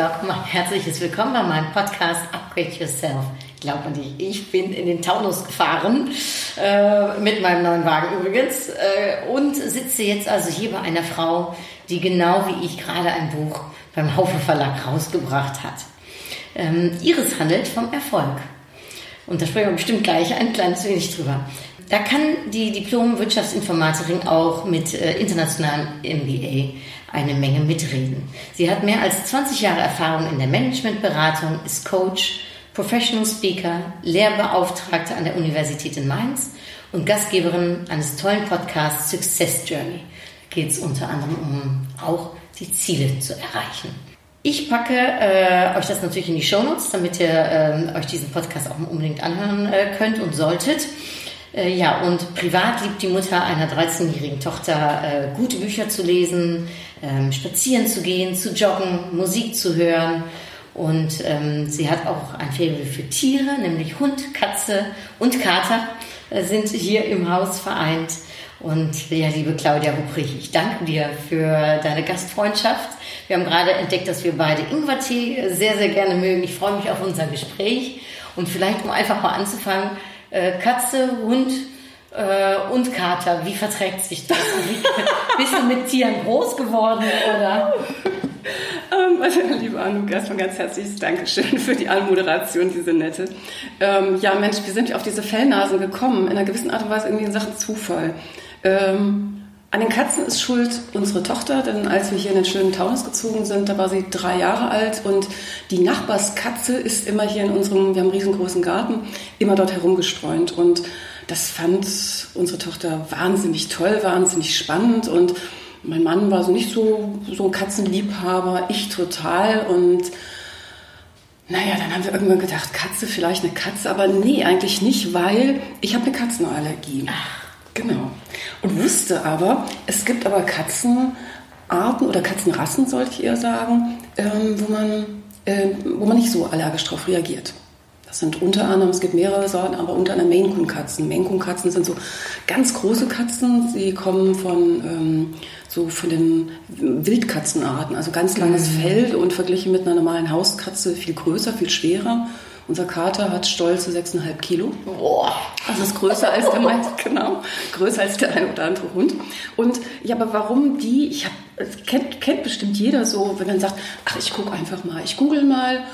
Ein herzliches Willkommen bei meinem Podcast Upgrade Yourself. Glaubt man nicht, ich bin in den Taunus gefahren, äh, mit meinem neuen Wagen übrigens, äh, und sitze jetzt also hier bei einer Frau, die genau wie ich gerade ein Buch beim Haufe Verlag rausgebracht hat. Ähm, Iris handelt vom Erfolg. Und da sprechen wir bestimmt gleich ein kleines wenig drüber. Da kann die Diplom-Wirtschaftsinformatikerin auch mit äh, internationalem MBA eine Menge mitreden. Sie hat mehr als 20 Jahre Erfahrung in der Managementberatung, ist Coach, Professional Speaker, Lehrbeauftragte an der Universität in Mainz und Gastgeberin eines tollen Podcasts Success Journey. Da geht es unter anderem um auch die Ziele zu erreichen. Ich packe äh, euch das natürlich in die Shownotes, damit ihr äh, euch diesen Podcast auch unbedingt anhören äh, könnt und solltet. Äh, ja, und privat liebt die Mutter einer 13-jährigen Tochter, äh, gute Bücher zu lesen, ähm, spazieren zu gehen, zu joggen, Musik zu hören. Und ähm, sie hat auch ein Faible für Tiere, nämlich Hund, Katze und Kater äh, sind hier im Haus vereint. Und ja, liebe Claudia Ruprich, ich danke dir für deine Gastfreundschaft. Wir haben gerade entdeckt, dass wir beide Ingwertee sehr, sehr gerne mögen. Ich freue mich auf unser Gespräch. Und vielleicht, um einfach mal anzufangen, äh, Katze, Hund äh, und Kater, wie verträgt sich das? Bist du mit Tieren groß geworden oder? Ähm, also, liebe Anuk, erstmal ganz herzliches Dankeschön für die Anmoderation, diese nette. Ähm, ja, Mensch, wie sind wir auf diese Fellnasen gekommen? In einer gewissen Art und Weise irgendwie in Sachen Zufall. Ähm, an den Katzen ist schuld unsere Tochter, denn als wir hier in den schönen Taunus gezogen sind, da war sie drei Jahre alt und die Nachbarskatze ist immer hier in unserem, wir haben einen riesengroßen Garten, immer dort herumgestreunt und das fand unsere Tochter wahnsinnig toll, wahnsinnig spannend und mein Mann war so nicht so, so ein Katzenliebhaber, ich total und naja, dann haben wir irgendwann gedacht, Katze, vielleicht eine Katze, aber nee, eigentlich nicht, weil ich habe eine Katzenallergie. Ach. Genau. Und wusste aber, es gibt aber Katzenarten oder Katzenrassen, sollte ich eher sagen, ähm, wo, man, äh, wo man nicht so allergisch darauf reagiert. Das sind unter anderem, es gibt mehrere Sorten, aber unter anderem Maine Coon Katzen. Maine Coon Katzen sind so ganz große Katzen. Sie kommen von ähm, so von den Wildkatzenarten, also ganz langes mhm. Fell und verglichen mit einer normalen Hauskatze viel größer, viel schwerer. Unser Kater hat stolze 6,5 Kilo. Boah. Also ist größer als der meinte, genau. Größer als der ein oder andere Hund. Und ja, aber warum die? Ich habe kennt, kennt bestimmt jeder so, wenn man sagt, ach, ich gucke einfach mal, ich google mal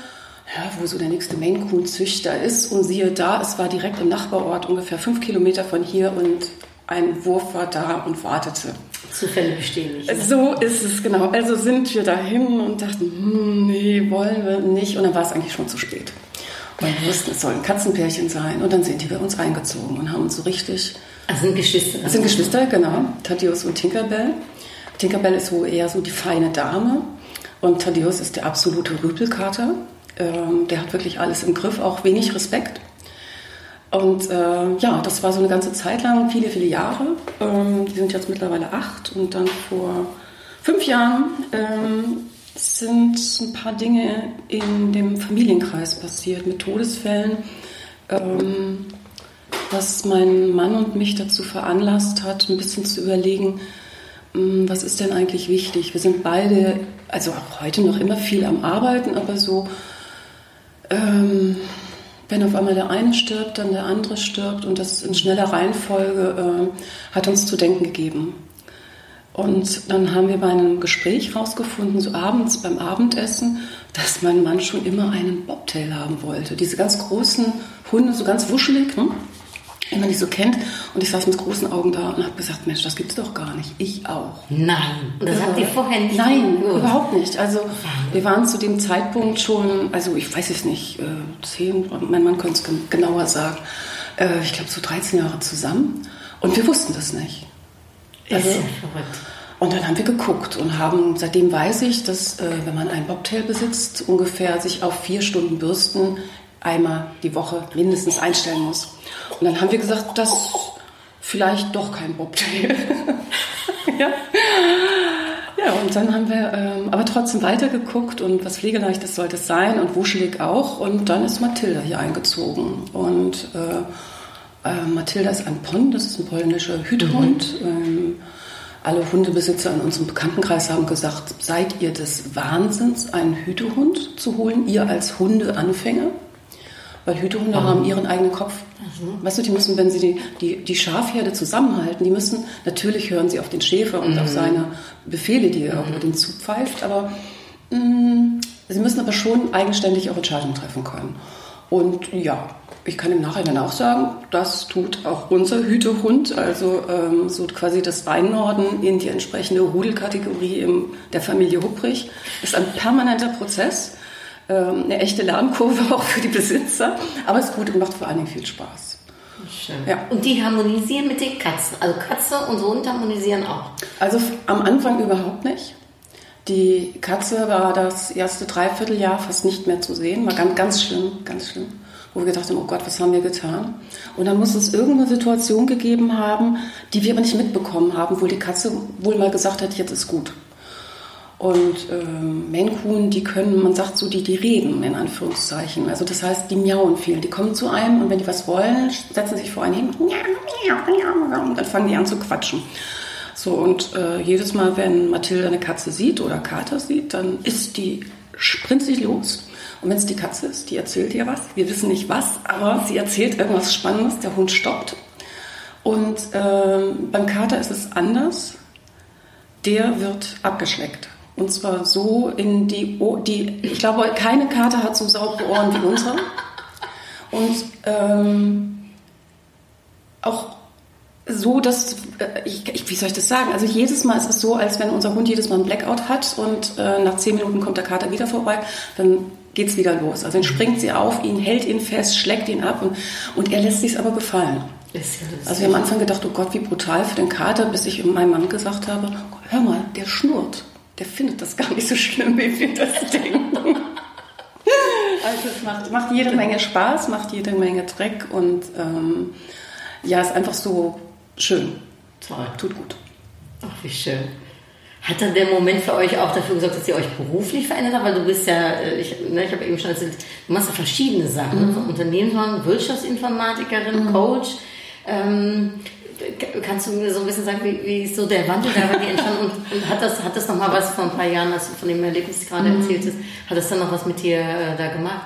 ja, wo so der nächste Maine Coon Züchter ist. Und siehe da, es war direkt im Nachbarort, ungefähr fünf Kilometer von hier und ein Wurf war da und wartete. Zufälle bestehen nicht. Ne? So ist es, genau. Also sind wir dahin und dachten, hm, nee, wollen wir nicht. Und dann war es eigentlich schon zu spät. Und wir wussten, es soll ein Katzenpärchen sein. Und dann sind die bei uns eingezogen und haben uns so richtig... Also sind Geschwister. Das sind Geschwister, genau. Thaddeus und Tinkerbell. Tinkerbell ist so eher so die feine Dame. Und Thaddeus ist der absolute Rüpelkater. Ähm, der hat wirklich alles im Griff, auch wenig Respekt. Und äh, ja, das war so eine ganze Zeit lang, viele, viele Jahre. Ähm, die sind jetzt mittlerweile acht und dann vor fünf Jahren ähm, sind ein paar Dinge in dem Familienkreis passiert mit Todesfällen, ähm, was meinen Mann und mich dazu veranlasst hat, ein bisschen zu überlegen, ähm, was ist denn eigentlich wichtig? Wir sind beide, also auch heute noch immer viel am Arbeiten, aber so ähm, wenn auf einmal der eine stirbt, dann der andere stirbt und das in schneller Reihenfolge äh, hat uns zu denken gegeben. Und dann haben wir bei einem Gespräch rausgefunden, so abends beim Abendessen, dass mein Mann schon immer einen Bobtail haben wollte. Diese ganz großen Hunde, so ganz wuschelig. Ne? Wenn man die so kennt. Und ich saß mit großen Augen da und habe gesagt, Mensch, das gibt's doch gar nicht. Ich auch. Nein. Und das ja. habt ihr vorher nicht Nein, gewusst. überhaupt nicht. Also wir waren zu dem Zeitpunkt schon, also ich weiß es nicht, äh, zehn, mein Mann könnte es genauer sagen, äh, ich glaube so 13 Jahre zusammen. Und wir wussten das nicht. Also, ist ja verrückt. Und dann haben wir geguckt und haben, seitdem weiß ich, dass äh, wenn man ein Bobtail besitzt, ungefähr sich auf vier Stunden Bürsten einmal die Woche mindestens einstellen muss. Und dann haben wir gesagt, das vielleicht doch kein Bobtail. ja. ja, und dann haben wir ähm, aber trotzdem weitergeguckt und was pflegeleichtes sollte es sein und wuschelig auch. Und dann ist Mathilda hier eingezogen. Und äh, äh, Mathilda ist ein Pon, das ist ein polnischer Hütehund. Mhm. Ähm, alle Hundebesitzer in unserem Bekanntenkreis haben gesagt, seid ihr des Wahnsinns, einen Hütehund zu holen, ihr als Hundeanfänger? Weil Hütehunde haben ihren eigenen Kopf. Weißt du, die müssen, wenn sie die, die, die Schafherde zusammenhalten, die müssen, natürlich hören sie auf den Schäfer und auf seine Befehle, die er auch über den Zug pfeift, aber mh, sie müssen aber schon eigenständig auch Entscheidungen treffen können. Und ja, ich kann im Nachhinein auch sagen, das tut auch unser Hütehund, also ähm, so quasi das Rheinnorden in die entsprechende Rudelkategorie im, der Familie Hupprich, ist ein permanenter Prozess ähm, eine echte Lernkurve auch für die Besitzer, aber es ist gut und macht vor allen Dingen viel Spaß. Schön. Ja. Und die harmonisieren mit den Katzen. Also Katze und Hund harmonisieren auch. Also am Anfang überhaupt nicht. Die Katze war das erste Dreivierteljahr fast nicht mehr zu sehen, war ganz, ganz schlimm, ganz schlimm. Wo wir gedacht haben, oh Gott, was haben wir getan? Und dann muss es irgendeine Situation gegeben haben, die wir aber nicht mitbekommen haben, wo die Katze wohl mal gesagt hat, jetzt ist gut. Und ähm, Coon, die können, man sagt so, die, die reden in Anführungszeichen. Also das heißt, die miauen viel. Die kommen zu einem und wenn die was wollen, setzen sich vor einen hin und dann fangen die an zu quatschen. So, und äh, jedes Mal, wenn Mathilda eine Katze sieht oder Kater sieht, dann ist die, sprintet sie los. Und wenn es die Katze ist, die erzählt ihr was. Wir wissen nicht was, aber sie erzählt irgendwas Spannendes. Der Hund stoppt. Und ähm, beim Kater ist es anders. Der wird abgeschleckt. Und zwar so in die, Ohr, die ich glaube, keine Kater hat so saubere Ohren wie unsere. Und ähm, auch so, dass, äh, ich, ich, wie soll ich das sagen? Also jedes Mal ist es so, als wenn unser Hund jedes Mal einen Blackout hat und äh, nach zehn Minuten kommt der Kater wieder vorbei, dann geht's wieder los. Also dann springt sie auf ihn, hält ihn fest, schlägt ihn ab und, und er lässt sich's aber gefallen. Ja. Also wir haben am Anfang gedacht, oh Gott, wie brutal für den Kater, bis ich meinem Mann gesagt habe, hör mal, der schnurrt. Der findet das gar nicht so schlimm, wie wir das denken. Also es macht, macht jede Menge Spaß, macht jede Menge Dreck und ähm, ja, ist einfach so schön. Toll. Tut gut. Ach, wie schön. Hat dann der Moment für euch auch dafür gesorgt, dass ihr euch beruflich verändert habt? Weil du bist ja, äh, ich, ne, ich habe eben schon erzählt, du machst ja verschiedene Sachen. Mhm. Ne? Von Unternehmensmann, Wirtschaftsinformatikerin, Coach. Ähm, kannst du mir so ein bisschen sagen, wie, wie ist so der Wandel da bei dir entstanden? Und, und hat das, hat das nochmal was vor ein paar Jahren, als du von dem Erlebnis gerade Mhm. erzählt hast, hat das dann noch was mit dir äh, da gemacht?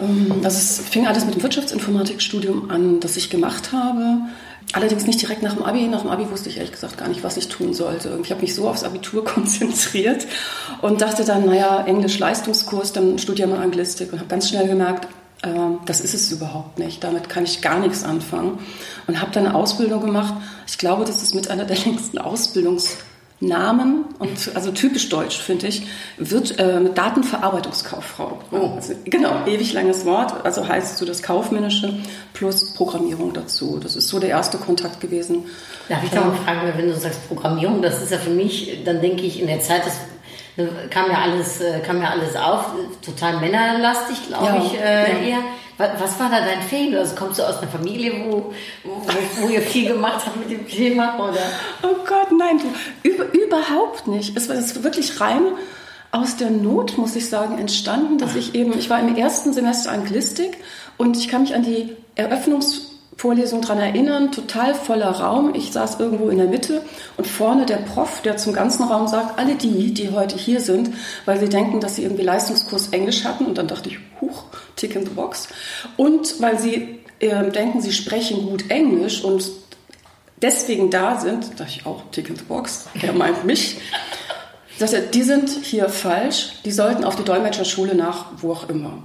Ähm, Also es fing alles mit dem Wirtschaftsinformatikstudium an, das ich gemacht habe. Allerdings nicht direkt nach dem Abi. Nach dem Abi wusste ich ehrlich gesagt gar nicht, was ich tun sollte. Ich habe mich so aufs Abitur konzentriert und dachte dann, naja, Englisch-Leistungskurs, dann studiere mal Anglistik und habe ganz schnell gemerkt, das ist es überhaupt nicht. Damit kann ich gar nichts anfangen. Und habe dann eine Ausbildung gemacht. Ich glaube, das ist mit einer der längsten Ausbildungsnamen und also typisch deutsch, finde ich, wird äh, Datenverarbeitungskauffrau. Oh. Also, genau, ewig langes Wort, also heißt so das Kaufmännische plus Programmierung dazu. Das ist so der erste Kontakt gewesen. Darf ich da mal fragen, wenn du sagst Programmierung, das ist ja für mich, dann denke ich in der Zeit, das äh, kam ja alles, äh, kam ja alles auf, total männerlastig, glaube Ja, ich, äh, ja. eher. Wa- Was war da dein Faible? Also kommst du aus einer Familie, wo, wo, wo ihr viel gemacht habt mit dem Thema? Oder? Oh Gott, nein, du, über, überhaupt nicht. Es war das wirklich rein aus der Not, muss ich sagen, entstanden, dass ich eben, ich war im ersten Semester Anglistik und ich kann mich an die Eröffnungsvorlesung dran erinnern, total voller Raum. Ich saß irgendwo in der Mitte und vorne der Prof, der zum ganzen Raum sagt, alle die, die heute hier sind, weil sie denken, dass sie irgendwie Leistungskurs Englisch hatten und dann dachte ich, huch, tick in the box. Und weil sie ähm, denken, sie sprechen gut Englisch und deswegen da sind, dachte ich auch, Tick in the Box, er meint mich, sagt er, die sind hier falsch, die sollten auf die Dolmetscherschule nach, wo auch immer.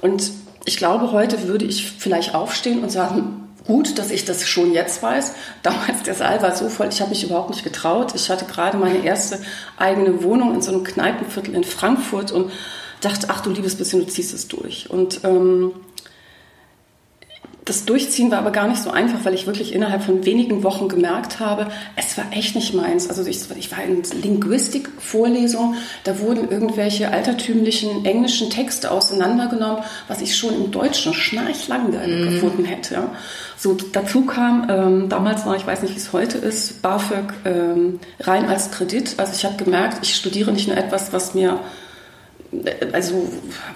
Und ich glaube, heute würde ich vielleicht aufstehen und sagen, gut, dass ich das schon jetzt weiß. Damals, der Saal war so voll, ich habe mich überhaupt nicht getraut. Ich hatte gerade meine erste eigene Wohnung in so einem Kneipenviertel in Frankfurt und dachte, ach du liebes bisschen, du ziehst es durch. Und ähm, das Durchziehen war aber gar nicht so einfach, weil ich wirklich innerhalb von wenigen Wochen gemerkt habe, es war echt nicht meins. Also ich, ich war in Linguistik-Vorlesung, da wurden irgendwelche altertümlichen englischen Texte auseinandergenommen, was ich schon im Deutschen schnarchlangweilig mhm. gefunden hätte. So, dazu kam, ähm, damals war, ich weiß nicht, wie es heute ist, BAföG ähm, rein als Kredit. Also ich habe gemerkt, ich studiere nicht nur etwas, was mir also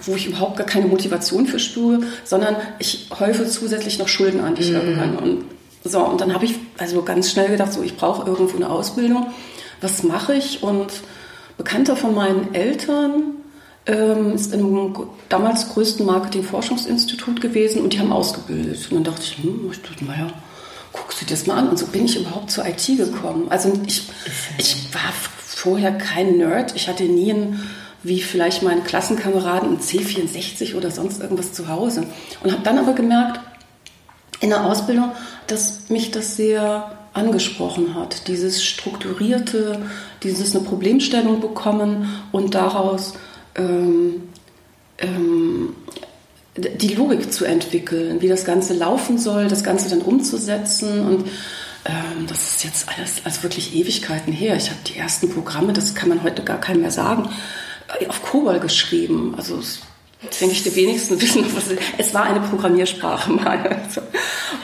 wo ich überhaupt gar keine Motivation für spüre, sondern ich häufe zusätzlich noch Schulden an, die ich mm. irgendwann. Und so, und dann habe ich also ganz schnell gedacht, so ich brauche irgendwo eine Ausbildung. Was mache ich? Und Bekannter von meinen Eltern ähm, ist im damals größten Marketing-Forschungsinstitut gewesen und die haben ausgebildet. Und dann dachte ich, hm, ich dachte, naja, guckst du dir das mal an. Und so bin ich überhaupt zur IT gekommen. Also ich, ich war vorher kein Nerd. Ich hatte nie ein wie vielleicht meine Klassenkameraden ein C64 oder sonst irgendwas zu Hause. Und habe dann aber gemerkt, in der Ausbildung, dass mich das sehr angesprochen hat. Dieses strukturierte, dieses eine Problemstellung bekommen und daraus ähm, ähm, die Logik zu entwickeln, wie das Ganze laufen soll, das Ganze dann umzusetzen und ähm, das ist jetzt alles also wirklich Ewigkeiten her. Ich habe die ersten Programme, das kann man heute gar keinem mehr sagen, auf Kobol geschrieben. Also das denke ich, die wenigsten wissen, was es, es war eine Programmiersprache mal. Also.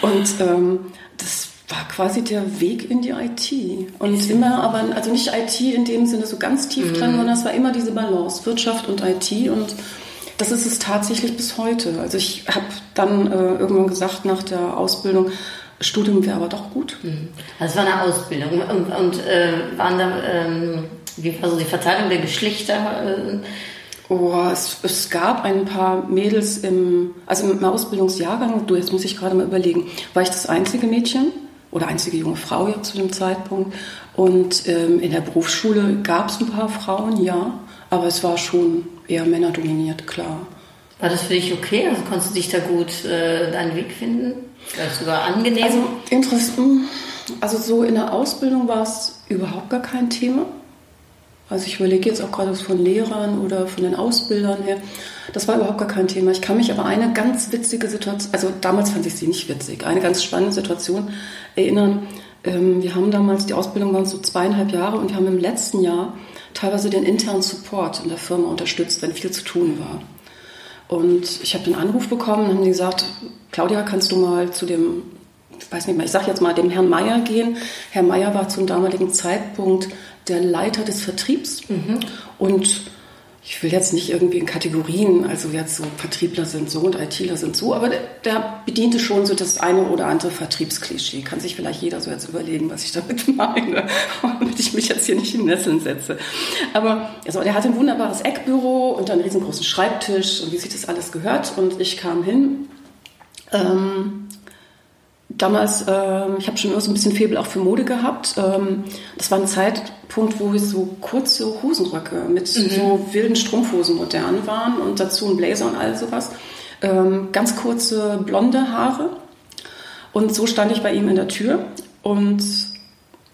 Und ähm, das war quasi der Weg in die IT. Und immer aber, also nicht IT in dem Sinne so ganz tief mhm. dran, sondern es war immer diese Balance, Wirtschaft und IT. Und das ist es tatsächlich bis heute. Also ich habe dann äh, irgendwann gesagt nach der Ausbildung, Studium wäre aber doch gut. Mhm. Also es war eine Ausbildung. Und, und äh, waren da... Ähm wie war so die Verteilung der Geschlechter? Äh? Oh, es, es, gab ein paar Mädels im, also im Ausbildungsjahrgang, du, jetzt muss ich gerade mal überlegen, war ich das einzige Mädchen oder einzige junge Frau ja zu dem Zeitpunkt. Und ähm, in der Berufsschule gab es ein paar Frauen, ja, aber es war schon eher männerdominiert, klar. War das für dich okay? Also konntest du dich da gut äh, deinen Weg finden? War das sogar angenehm? Also, interessant. Also so in der Ausbildung war es überhaupt gar kein Thema. Also ich überlege jetzt auch gerade von Lehrern oder von den Ausbildern her. Das war überhaupt gar kein Thema. Ich kann mich aber eine ganz witzige Situation, also damals fand ich sie nicht witzig, eine ganz spannende Situation erinnern. Ähm, wir haben damals, die Ausbildung waren so zweieinhalb Jahre und wir haben im letzten Jahr teilweise den internen Support in der Firma unterstützt, wenn viel zu tun war. Und ich habe den Anruf bekommen, haben die gesagt, Claudia, kannst du mal zu dem ich weiß nicht mehr, ich sage jetzt mal dem Herrn Meier gehen. Herr Meier war zum damaligen Zeitpunkt der Leiter des Vertriebs mhm. und ich will jetzt nicht irgendwie in Kategorien, also jetzt so Vertriebler sind so und ITler sind so, aber der, der bediente schon so das eine oder andere Vertriebsklischee. Kann sich vielleicht jeder so jetzt überlegen, was ich damit meine, damit ich mich jetzt hier nicht in Nesseln setze. Aber also, der hatte ein wunderbares Eckbüro und einen riesengroßen Schreibtisch und wie sich das alles gehört. Und ich kam hin ähm, damals, ähm, ich habe schon immer so ein bisschen Febel auch für Mode gehabt. Ähm, das war ein Zeitpunkt, wo so kurze Hosenröcke mit mhm. so wilden Strumpfhosen modern waren und dazu ein Blazer und all sowas. Ähm, ganz kurze blonde Haare. Und so stand ich bei ihm in der Tür und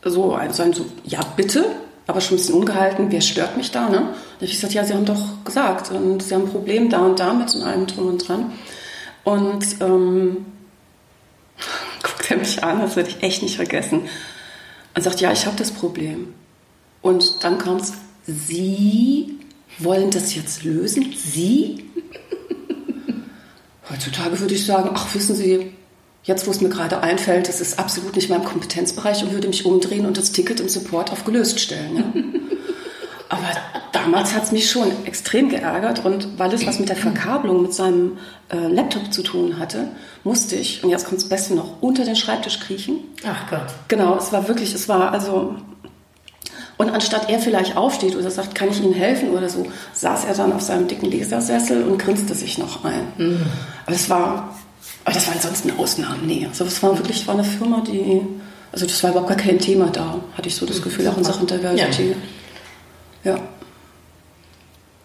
so, also so, ja bitte, aber schon ein bisschen ungehalten, wer stört mich da, ne? Habe ich gesagt, ja, Sie haben doch gesagt und Sie haben ein Problem da und damit und allem drum und dran. Und ähm, guckt er mich an, das werde ich echt nicht vergessen. Und sagt, ja, ich habe das Problem. Und dann kommt es, Sie wollen das jetzt lösen? Sie? Heutzutage würde ich sagen, ach, wissen Sie, jetzt wo es mir gerade einfällt, das ist absolut nicht mein Kompetenzbereich und würde mich umdrehen und das Ticket im Support auf gelöst stellen. Ja? Aber damals hat es mich schon extrem geärgert und weil es was mit der Verkabelung mit seinem äh, Laptop zu tun hatte, musste ich, und jetzt kommt das Beste noch, unter den Schreibtisch kriechen. Ach Gott. Genau, es war wirklich, es war also. Und anstatt er vielleicht aufsteht oder sagt, kann ich Ihnen helfen oder so, saß er dann auf seinem dicken Lesersessel und grinste sich noch ein. Mhm. Aber es war, aber das war ansonsten eine Ausnahme. Nee, also es war wirklich, es war eine Firma, die, also das war überhaupt gar kein Thema da, hatte ich so das Gefühl, auch in Sachen Diversity. Ja. Ja.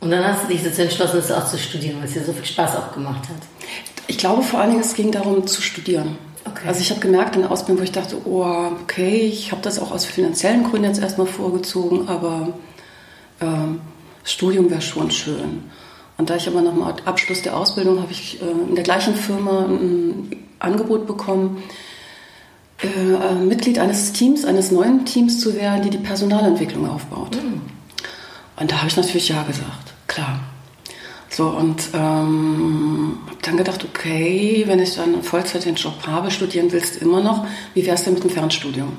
Und dann hast du dich dazu entschlossen, das auch zu studieren, weil es dir so viel Spaß auch gemacht hat. Ich glaube vor allen Dingen, es ging darum zu studieren. Okay. Also ich habe gemerkt in der Ausbildung, wo ich dachte, oh, okay, ich habe das auch aus finanziellen Gründen jetzt erstmal vorgezogen, aber ähm, Studium wäre schon schön. Und da ich aber nach dem Abschluss der Ausbildung habe ich äh, in der gleichen Firma ein Angebot bekommen, äh, äh, Mitglied eines Teams, eines neuen Teams zu werden, die die Personalentwicklung aufbaut. Und da habe ich natürlich ja gesagt, klar. So, und ähm, habe dann gedacht, okay, wenn ich dann Vollzeit den Job habe, studieren willst du immer noch, wie wär's denn mit dem Fernstudium?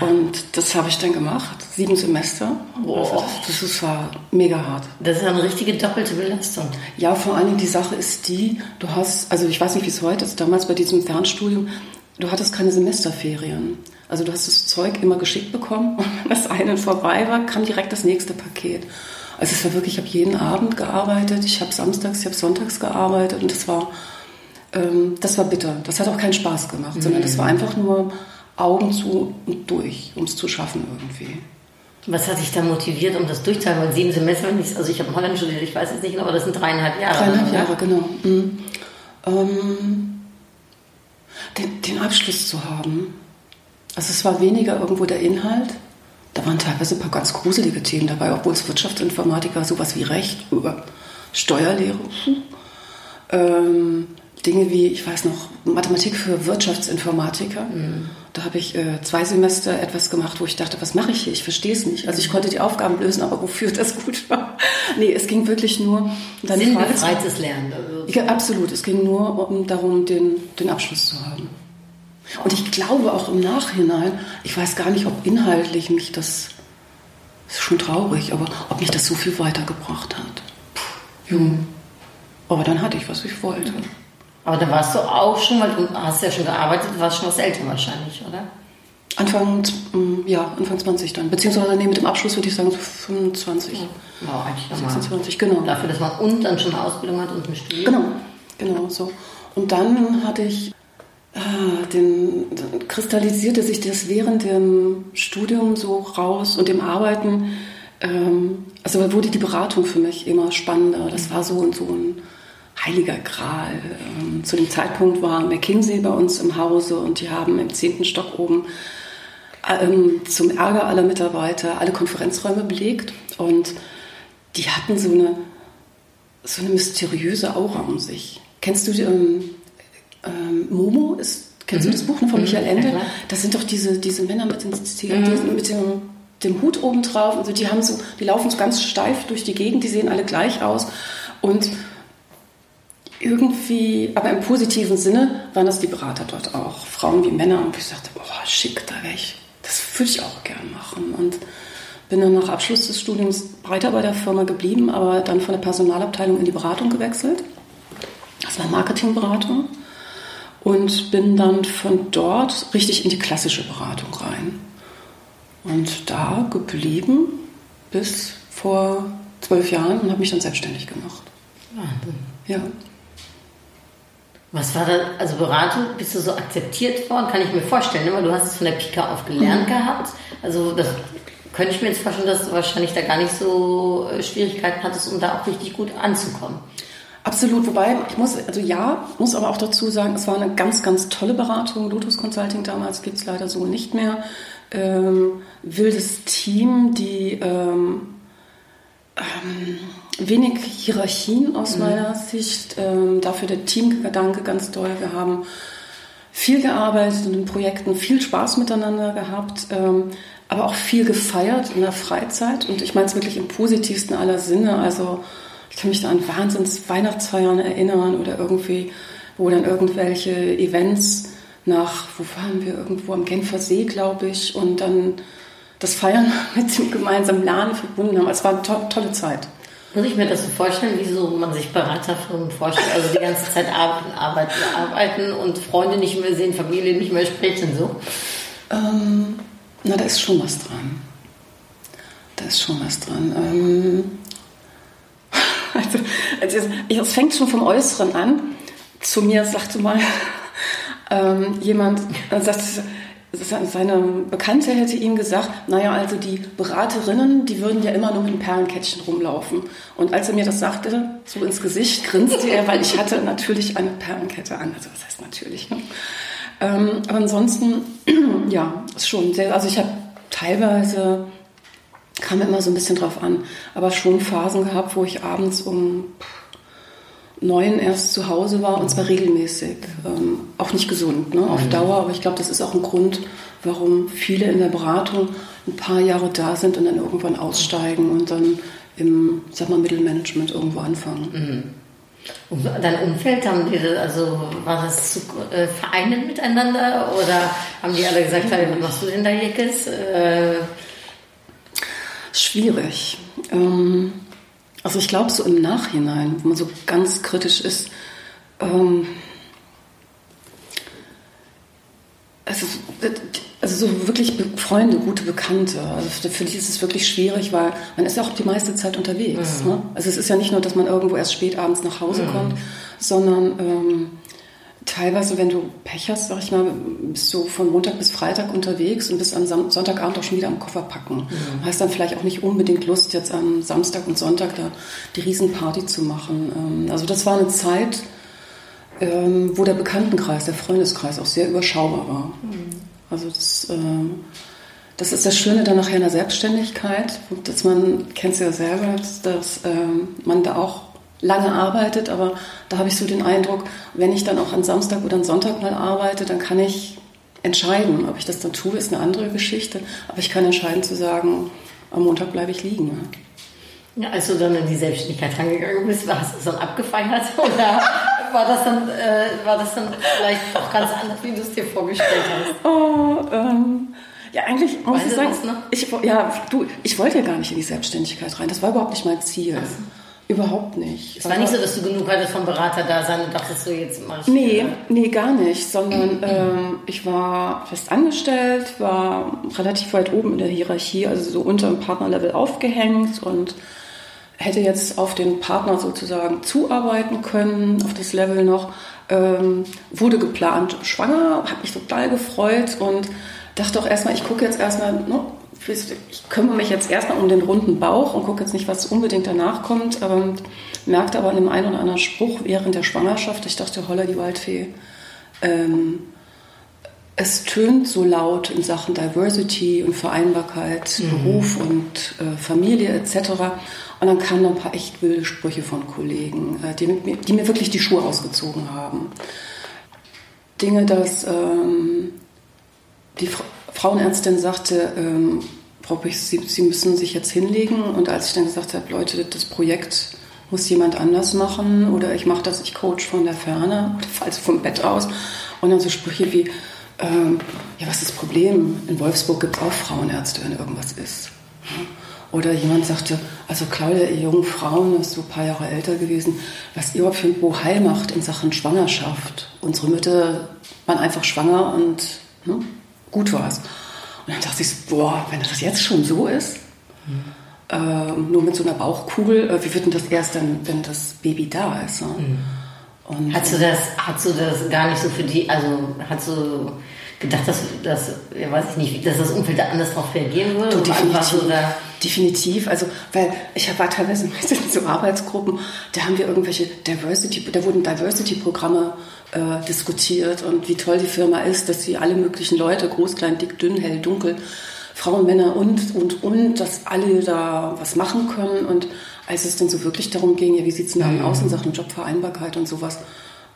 Und das habe ich dann gemacht, sieben Semester. Boah. Also das, das war mega hart. Das ist eine richtige doppelte Belastung. Ja, vor allen Dingen die Sache ist die, du hast, also ich weiß nicht, wie es heute ist, damals bei diesem Fernstudium, du hattest keine Semesterferien. Also du hast das Zeug immer geschickt bekommen und wenn das eine vorbei war, kam direkt das nächste Paket. Also es war wirklich, ich habe jeden Abend gearbeitet, ich habe samstags, ich habe sonntags gearbeitet und das war, ähm, das war bitter. Das hat auch keinen Spaß gemacht, sondern das war einfach nur Augen zu und durch, um es zu schaffen irgendwie. Was hat dich da motiviert, um das durchzuhalten? Weil sieben Semester, also ich habe in Holland studiert, ich weiß jetzt nicht genau, aber das sind dreieinhalb Jahre. Dreieinhalb? Jahre, genau. Mhm. Ähm, den, den Abschluss zu haben. Also es war weniger irgendwo der Inhalt. Da waren teilweise ein paar ganz gruselige Themen dabei, obwohl es Wirtschaftsinformatik war, sowas wie Recht, über Steuerlehre. Ähm, Dinge wie, ich weiß noch, Mathematik für Wirtschaftsinformatiker. Da habe ich äh, zwei Semester etwas gemacht, wo ich dachte, was mache ich hier? Ich verstehe es nicht. Also ich konnte die Aufgaben lösen, aber wofür das gut war. Nee, es ging wirklich nur... Dann Sinnbefreites Lernen. Also. ja, absolut. Es ging nur um, darum, den, den Abschluss zu haben. Und ich glaube auch im Nachhinein, ich weiß gar nicht, ob inhaltlich mich das, das ist schon traurig, aber ob mich das so viel weitergebracht hat. Puh, ja. Aber dann hatte ich, was ich wollte. Aber da warst du auch schon, weil du hast ja schon gearbeitet, du warst schon was älter wahrscheinlich, oder? Anfang, mm, ja, Anfang 20 dann. Beziehungsweise nee, mit dem Abschluss würde ich sagen so 25. Wow, eigentlich normal. 26, genau. Dafür, dass man und dann schon eine Ausbildung hat und ein Studium. Genau, genau so. Und dann hatte ich, äh, den, dann kristallisierte sich das während dem Studium so raus und dem Arbeiten. Ähm, also wurde die Beratung für mich immer spannender. Das war so und so ein heiliger Gral. Ähm, zu dem Zeitpunkt war McKinsey bei uns im Hause und die haben im zehnten Stock oben ähm, zum Ärger aller Mitarbeiter alle Konferenzräume belegt und die hatten so eine, so eine mysteriöse Aura um sich. Kennst du die, ähm, Momo? Ist, kennst du das Buch ne, von Michael Ende? ja, das sind doch diese, diese Männer mit, den, die, mit dem, dem Hut oben drauf. Also die, haben so, die laufen so ganz steif durch die Gegend, die sehen alle gleich aus. Und irgendwie, aber im positiven Sinne waren das die Berater dort auch. Frauen wie Männer. Und ich dachte, oh, schick, da wäre ich, das würde ich auch gern machen. Und bin dann nach Abschluss des Studiums weiter bei der Firma geblieben, aber dann von der Personalabteilung in die Beratung gewechselt. Das war Marketingberatung. Und bin dann von dort richtig in die klassische Beratung rein. Und da geblieben bis vor zwölf Jahren und habe mich dann selbstständig gemacht. Wahnsinn. Ja. Was war da, also Beratung, bist du so akzeptiert worden? Kann ich mir vorstellen, ne? weil du hast es von der Pika auf Mhm. gelernt gehabt. Also das könnte ich mir jetzt vorstellen, dass du wahrscheinlich da gar nicht so äh, Schwierigkeiten hattest, um da auch richtig gut anzukommen. Absolut, wobei ich muss, also ja, muss aber auch dazu sagen, es war eine ganz, ganz tolle Beratung. Lotus Consulting damals gibt es leider so nicht mehr. Ähm, wildes Team, die ähm, ähm, wenig Hierarchien aus meiner Sicht, ähm, dafür der Teamgedanke ganz toll. Wir haben viel gearbeitet in den Projekten, viel Spaß miteinander gehabt, ähm, aber auch viel gefeiert in der Freizeit. Und ich meine es wirklich im positivsten aller Sinne. Also ich kann mich da an Wahnsinns Weihnachtsfeiern erinnern oder irgendwie, wo dann irgendwelche Events nach, wo waren wir, irgendwo am Genfer See, glaube ich, und dann das Feiern mit dem gemeinsamen Lernen verbunden haben. Es war eine to tolle Zeit. Muss ich mir das so vorstellen, wie so man sich Beraterfirmen vorstellt? Also die ganze Zeit arbeiten, arbeiten, arbeiten und Freunde nicht mehr sehen, Familie nicht mehr sprechen, so? Ähm, na, da ist schon was dran. Da ist schon was dran. Ähm, also, also es, es fängt schon vom Äußeren an. Zu mir sagte mal ähm, jemand, äh, seine Bekannte hätte ihm gesagt, naja, also die Beraterinnen, die würden ja immer nur mit Perlenkettchen rumlaufen. Und als er mir das sagte, so ins Gesicht grinste er, weil ich hatte natürlich eine Perlenkette an. Also was heißt natürlich? Ne? Ähm, aber ansonsten, ja, ist schon sehr, also ich habe teilweise kam immer so ein bisschen drauf an. Aber schon Phasen gehabt, wo ich abends um neun erst zu Hause war und zwar regelmäßig. Ähm, auch nicht gesund, ne? auf Dauer, aber ich glaube, das ist auch ein Grund, warum viele in der Beratung ein paar Jahre da sind und dann irgendwann aussteigen und dann im, sag mal, Mittelmanagement irgendwo anfangen. Und dein Umfeld, haben die, also war das zu äh, vereinen miteinander oder haben die alle gesagt, was machst du denn da, Jekes? Äh, Schwierig. Ähm, also ich glaube, so im Nachhinein, wenn man so ganz kritisch ist, ähm, also, also so wirklich Freunde, gute Bekannte, also für die ist es wirklich schwierig, weil man ist ja auch die meiste Zeit unterwegs. Ne? Also es ist ja nicht nur, dass man irgendwo erst spät abends nach Hause kommt, sondern ähm, teilweise, wenn du Pech hast, sag ich mal, bist du von Montag bis Freitag unterwegs und bist am Sonntagabend auch schon wieder am Koffer packen. Hast dann vielleicht auch nicht unbedingt Lust, jetzt am Samstag und Sonntag da die Riesenparty zu machen. Ähm, Also das war eine Zeit, ähm, wo der Bekanntenkreis, der Freundeskreis auch sehr überschaubar war. Also das, ähm, das ist das Schöne dann nachher in der Selbstständigkeit, dass man, kennst du ja selber, dass, man da auch lange arbeitet, aber da habe ich so den Eindruck, wenn ich dann auch an Samstag oder an Sonntag mal arbeite, dann kann ich entscheiden. Ob ich das dann tue, ist eine andere Geschichte, aber ich kann entscheiden zu sagen, am Montag bleibe ich liegen. ja, als du dann in die Selbstständigkeit rangegangen bist, hast du es dann abgefeiert oder war das dann, äh, war das dann vielleicht auch ganz anders, wie du es dir vorgestellt hast? Oh, ähm, ja, eigentlich muss Weißt ich sagen, noch? ich, ja, du, ich wollte ja gar nicht in die Selbstständigkeit rein. Das war überhaupt nicht mein Ziel. Überhaupt nicht. Es war nicht so, dass du genug hattest vom Berater da sein und dachtest so, jetzt mach ich. Nee, äh, nee, gar nicht, sondern ähm, ich war fest angestellt, war relativ weit oben in der Hierarchie, also so unter dem Partnerlevel aufgehängt und hätte jetzt auf den Partner sozusagen zuarbeiten können, auf das Level noch. Ähm, wurde geplant schwanger, habe mich total gefreut und dachte auch erstmal, ich gucke jetzt erstmal, ne, ich kümmere mich jetzt erstmal um den runden Bauch und gucke jetzt nicht, was unbedingt danach kommt. Aber merkte aber an dem einen oder anderen Spruch während der Schwangerschaft, ich dachte, holla die Waldfee, ähm, es tönt so laut in Sachen Diversity und Vereinbarkeit, Beruf und äh, Familie etc. Und dann kamen ein paar echt wilde Sprüche von Kollegen, äh, die, mir, die mir wirklich die Schuhe ausgezogen haben. Dinge, dass ähm, die Frauenärztin sagte, ähm, Frau Pich, Sie, Sie müssen sich jetzt hinlegen. Und als ich dann gesagt habe, Leute, das Projekt muss jemand anders machen oder ich mache das, ich coach von der Ferne, also vom Bett aus. Und dann so Sprüche wie, ähm, ja, was ist das Problem? In Wolfsburg gibt es auch Frauenärzte, wenn irgendwas ist. Oder jemand sagte, also Claudia, ihr jungen Frauen, ist so ein paar Jahre älter gewesen, was ihr überhaupt für ein Bohai macht in Sachen Schwangerschaft. Unsere Mütter waren einfach schwanger und ne, gut war's. Und dann dachte ich, so, boah, wenn das jetzt schon so ist, ähm, nur mit so einer Bauchkugel, äh, wie wird denn das erst dann, wenn das Baby da ist? Ne? Und, Hast du das, hast du das gar nicht so für die, also hast du gedacht, dass, dass ja, weiß ich nicht, dass das Umfeld da anders drauf reagieren würde? Du, Oder definitiv. da, definitiv. Also, weil ich war teilweise in so Arbeitsgruppen, da haben wir irgendwelche Diversity, da wurden Diversity-Programme äh, diskutiert und wie toll die Firma ist, dass sie alle möglichen Leute, groß, klein, dick, dünn, hell, dunkel, Frauen, Männer und, und, und, dass alle da was machen können. Und als es dann so wirklich darum ging, ja, wie sieht es denn dann aus in Sachen Jobvereinbarkeit und sowas,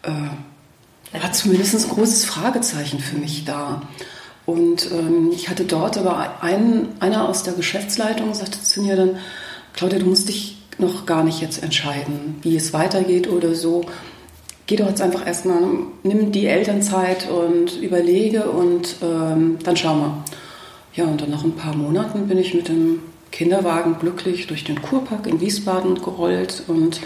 äh, war zumindest ein großes Fragezeichen für mich da. Und ähm, ich hatte dort aber einen, einer aus der Geschäftsleitung sagte zu mir dann, Claudia, du musst dich noch gar nicht jetzt entscheiden, wie es weitergeht oder so. Geh doch jetzt einfach erstmal, nimm die Elternzeit und überlege und ähm, dann schauen wir. Ja, und dann nach ein paar Monaten bin ich mit dem Kinderwagen glücklich durch den Kurpark in Wiesbaden gerollt und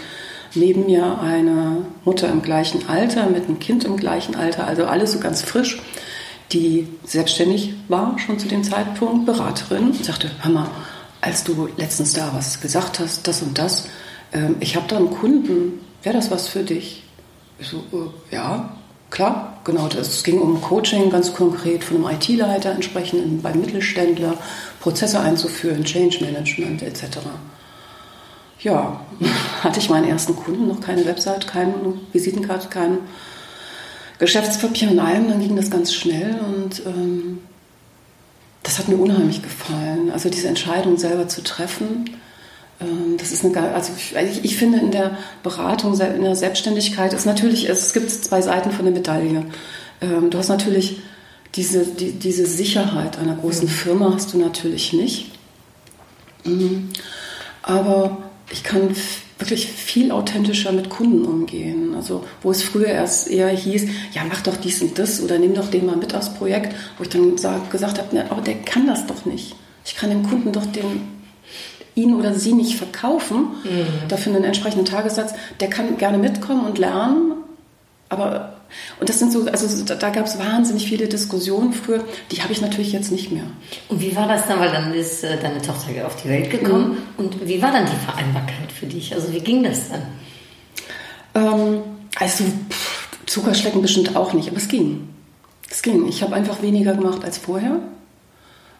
neben mir eine Mutter im gleichen Alter mit einem Kind im gleichen Alter, also alles so ganz frisch, die selbstständig war schon zu dem Zeitpunkt, Beraterin, und sagte, hör mal, als du letztens da was gesagt hast, das und das, ähm, ich habe da einen Kunden, wäre das was für dich? Ich so, äh, ja, klar, genau. Das, es ging um Coaching ganz konkret von einem IT-Leiter entsprechend beim Mittelständler, Prozesse einzuführen, Change Management etc. Ja, hatte ich meinen ersten Kunden, noch keine Website, keine Visitenkarte, kein Geschäftspapier und allem. Dann ging das ganz schnell und ähm, das hat mir unheimlich gefallen. Also diese Entscheidung selber zu treffen, ähm, das ist eine, also ich, ich, finde in der Beratung, in der Selbstständigkeit ist natürlich, es gibt zwei Seiten von der Medaille. Ähm, du hast natürlich diese, die, diese Sicherheit einer großen Firma hast du natürlich nicht. Mhm. Aber ich kann wirklich viel authentischer mit Kunden umgehen. Also wo es früher erst eher hieß, ja mach doch dies und das oder nimm doch den mal mit aufs Projekt, wo ich dann sag, gesagt habe, ne, aber der kann das doch nicht. Ich kann dem Kunden doch den ihn oder sie nicht verkaufen, mhm. dafür einen entsprechenden Tagessatz. Der kann gerne mitkommen und lernen, aber und das sind so, also da, da gab es wahnsinnig viele Diskussionen früher, die habe ich natürlich jetzt nicht mehr. Und wie war das dann, weil dann ist äh, deine Tochter auf die Welt gekommen mhm. und wie war dann die Vereinbarkeit für dich? Also wie ging das dann? Ähm, also pff, Zuckerschlecken bestimmt auch nicht, aber es ging. Es ging. Ich habe einfach weniger gemacht als vorher.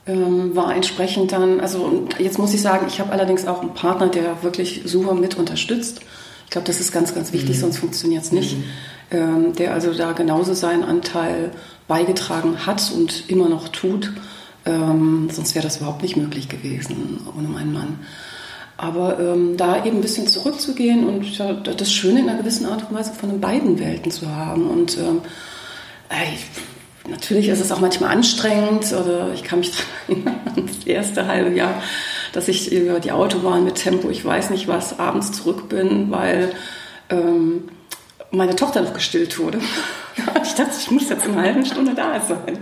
Ähm, war entsprechend dann, also jetzt muss ich sagen, ich habe allerdings auch einen Partner, der wirklich super mit unterstützt. Ich glaube, das ist ganz, ganz wichtig, mhm. sonst funktioniert es nicht. Mhm. Ähm, der also da genauso seinen Anteil beigetragen hat und immer noch tut. Ähm, sonst wäre das überhaupt nicht möglich gewesen ohne meinen Mann. Aber ähm, da eben ein bisschen zurückzugehen und das Schöne in einer gewissen Art und Weise von den beiden Welten zu haben. Und ähm, ich, natürlich ist es auch manchmal anstrengend oder ich kann mich daran erinnern, das erste halbe Jahr, dass ich über die Autobahn mit Tempo, ich weiß nicht was, abends zurück bin, weil ähm, meine Tochter noch gestillt wurde. ich dachte, ich muss jetzt in einer halben Stunde da sein.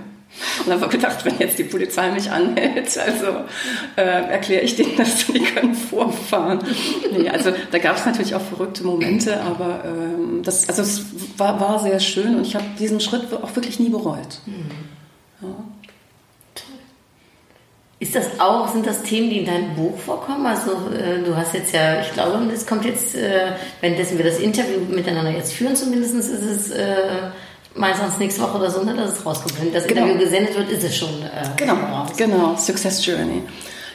Und habe gedacht, wenn jetzt die Polizei mich anhält, also äh, erkläre ich denen das, die können vorfahren. Nee, also da gab es natürlich auch verrückte Momente, aber ähm, das, also es war, war sehr schön und ich habe diesen Schritt auch wirklich nie bereut. Mhm. Ja. Ist das auch, sind das Themen, die in deinem Buch vorkommen? Also äh, du hast jetzt ja, ich glaube, es kommt jetzt, äh, währenddessen wir das Interview miteinander jetzt führen, zumindest ist es äh, meistens nächste Woche oder so, ne, dass es rauskommt. Wenn das genau. Interview gesendet wird, ist es schon äh, genau, raus. Genau, Success Journey.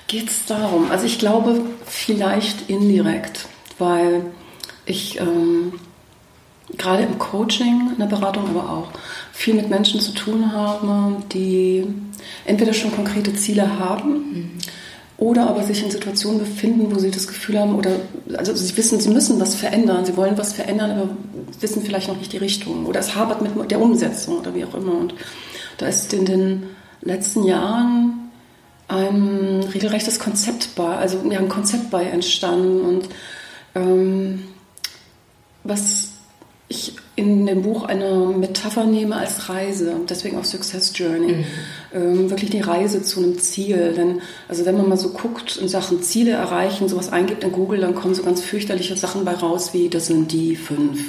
Geht es darum? Also ich glaube vielleicht indirekt, weil ich ähm, gerade im Coaching, in der Beratung aber auch, viel mit Menschen zu tun habe, die entweder schon konkrete Ziele haben mhm. oder aber sich in Situationen befinden, wo sie das Gefühl haben oder also sie wissen, sie müssen was verändern, sie wollen was verändern, aber wissen vielleicht noch nicht die Richtung oder es habert mit der Umsetzung oder wie auch immer. Und da ist in den letzten Jahren ein regelrechtes Konzept bei, also ja, ein Konzept bei entstanden und ähm, was ich in dem Buch eine Metapher nehme als Reise, deswegen auch Success Journey. Mhm. Ähm, wirklich die Reise zu einem Ziel. Denn, also wenn man mal so guckt in Sachen Ziele erreichen, sowas eingibt in Google, dann kommen so ganz fürchterliche Sachen bei raus, wie das sind die fünf.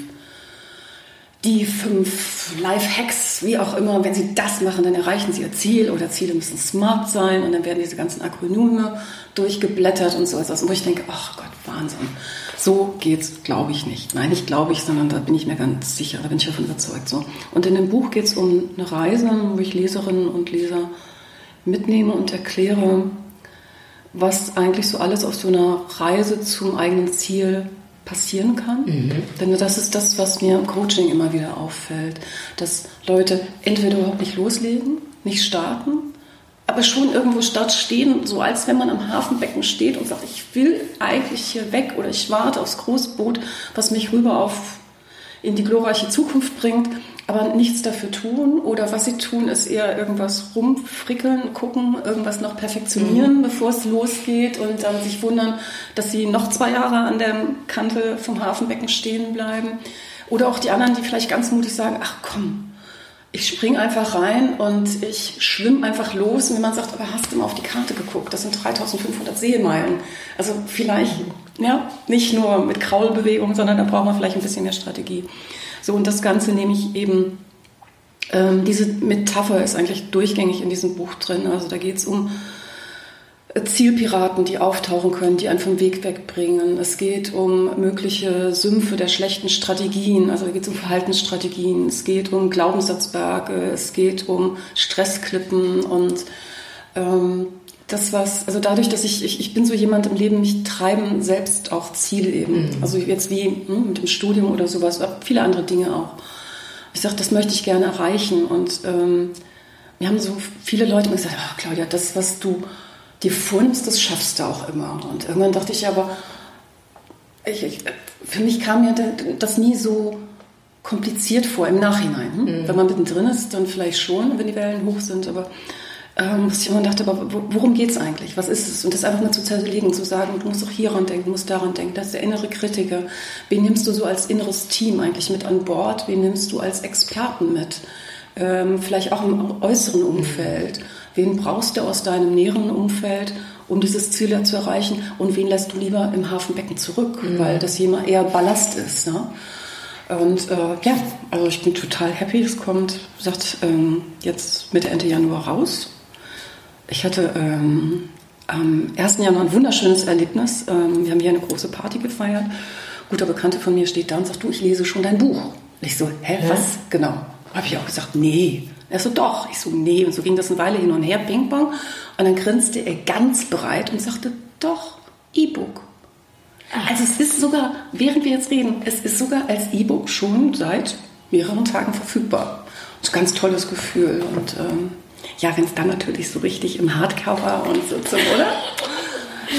Die fünf Life-Hacks, wie auch immer, wenn Sie das machen, dann erreichen Sie Ihr Ziel oder Ziele müssen smart sein und dann werden diese ganzen Akronyme durchgeblättert und so etwas, wo ich denke, ach Gott, Wahnsinn. So geht's, glaube ich nicht. Nein, nicht glaube ich, sondern da bin ich mir ganz sicher, da bin ich davon überzeugt. So. Und in dem Buch geht es um eine Reise, wo ich Leserinnen und Leser mitnehme und erkläre, was eigentlich so alles auf so einer Reise zum eigenen Ziel passieren kann. Mhm. Denn das ist das, was mir im Coaching immer wieder auffällt, dass Leute entweder überhaupt nicht loslegen, nicht starten aber schon irgendwo statt stehen, so als wenn man am Hafenbecken steht und sagt, ich will eigentlich hier weg oder ich warte aufs Großboot, was mich rüber auf in die glorreiche Zukunft bringt, aber nichts dafür tun oder was sie tun, ist eher irgendwas rumfrickeln, gucken, irgendwas noch perfektionieren, mhm. bevor es losgeht und dann sich wundern, dass sie noch zwei Jahre an der Kante vom Hafenbecken stehen bleiben. Oder auch die anderen, die vielleicht ganz mutig sagen, ach komm, ich springe einfach rein und ich schwimme einfach los. Und wenn man sagt, aber hast du mal auf die Karte geguckt? Das sind 3500 Seemeilen. Also vielleicht, ja, nicht nur mit Kraulbewegung, sondern da braucht man vielleicht ein bisschen mehr Strategie. So, und das Ganze nehme ich eben, ähm, diese Metapher ist eigentlich durchgängig in diesem Buch drin. Also da geht es um Zielpiraten, die auftauchen können, die einen vom Weg wegbringen. Es geht um mögliche Sümpfe der schlechten Strategien, also da geht es um Verhaltensstrategien, es geht um Glaubenssatzberge, es geht um Stressklippen und ähm, das was, also dadurch, dass ich, ich, ich bin so jemand im Leben, mich treiben selbst auch Ziele eben. Mhm. Also jetzt wie hm, mit dem Studium oder sowas, aber viele andere Dinge auch. Ich sage, das möchte ich gerne erreichen und ähm, mir haben so viele Leute immer gesagt, ach Claudia, das, was du dir vornimmst, das schaffst du auch immer. Und irgendwann dachte ich aber, ich, ich, für mich kam mir das nie so kompliziert vor im Nachhinein. Hm? Mhm. Wenn man mittendrin ist, dann vielleicht schon, wenn die Wellen hoch sind, aber ähm, ich immer dachte, aber worum geht es eigentlich? Was ist es? Und das einfach mal zu zerlegen, zu sagen, du musst auch hieran denken, du musst daran denken. Das ist der innere Kritiker. Wen nimmst du so als inneres Team eigentlich mit an Bord? Wen nimmst du als Experten mit? Ähm, vielleicht auch im äußeren Umfeld. Wen brauchst du aus deinem näheren Umfeld, um dieses Ziel zu erreichen? Und wen lässt du lieber im Hafenbecken zurück, mhm. weil das jemand eher Ballast ist? Ne? Und äh, ja, also ich bin total happy. Es kommt, sagt ähm, jetzt Mitte Ende Januar raus. Ich hatte ähm, am 1. Januar ein wunderschönes Erlebnis. Ähm, wir haben hier eine große Party gefeiert. Guter Bekannte von mir steht da und sagt, du, ich lese schon dein Buch. ich so, hä, was? Genau. Habe ich auch gesagt, nee. Er so, doch. Ich so, nee. Und so ging das eine Weile hin und her, Ping-Pong. Und dann grinste er ganz breit und sagte, doch, E-Book. Also es ist sogar, während wir jetzt reden, es ist sogar als E-Book schon seit mehreren Tagen verfügbar. Das ist ein ganz tolles Gefühl. Und ähm, ja, wenn es dann natürlich so richtig im Hardcover und so, so oder?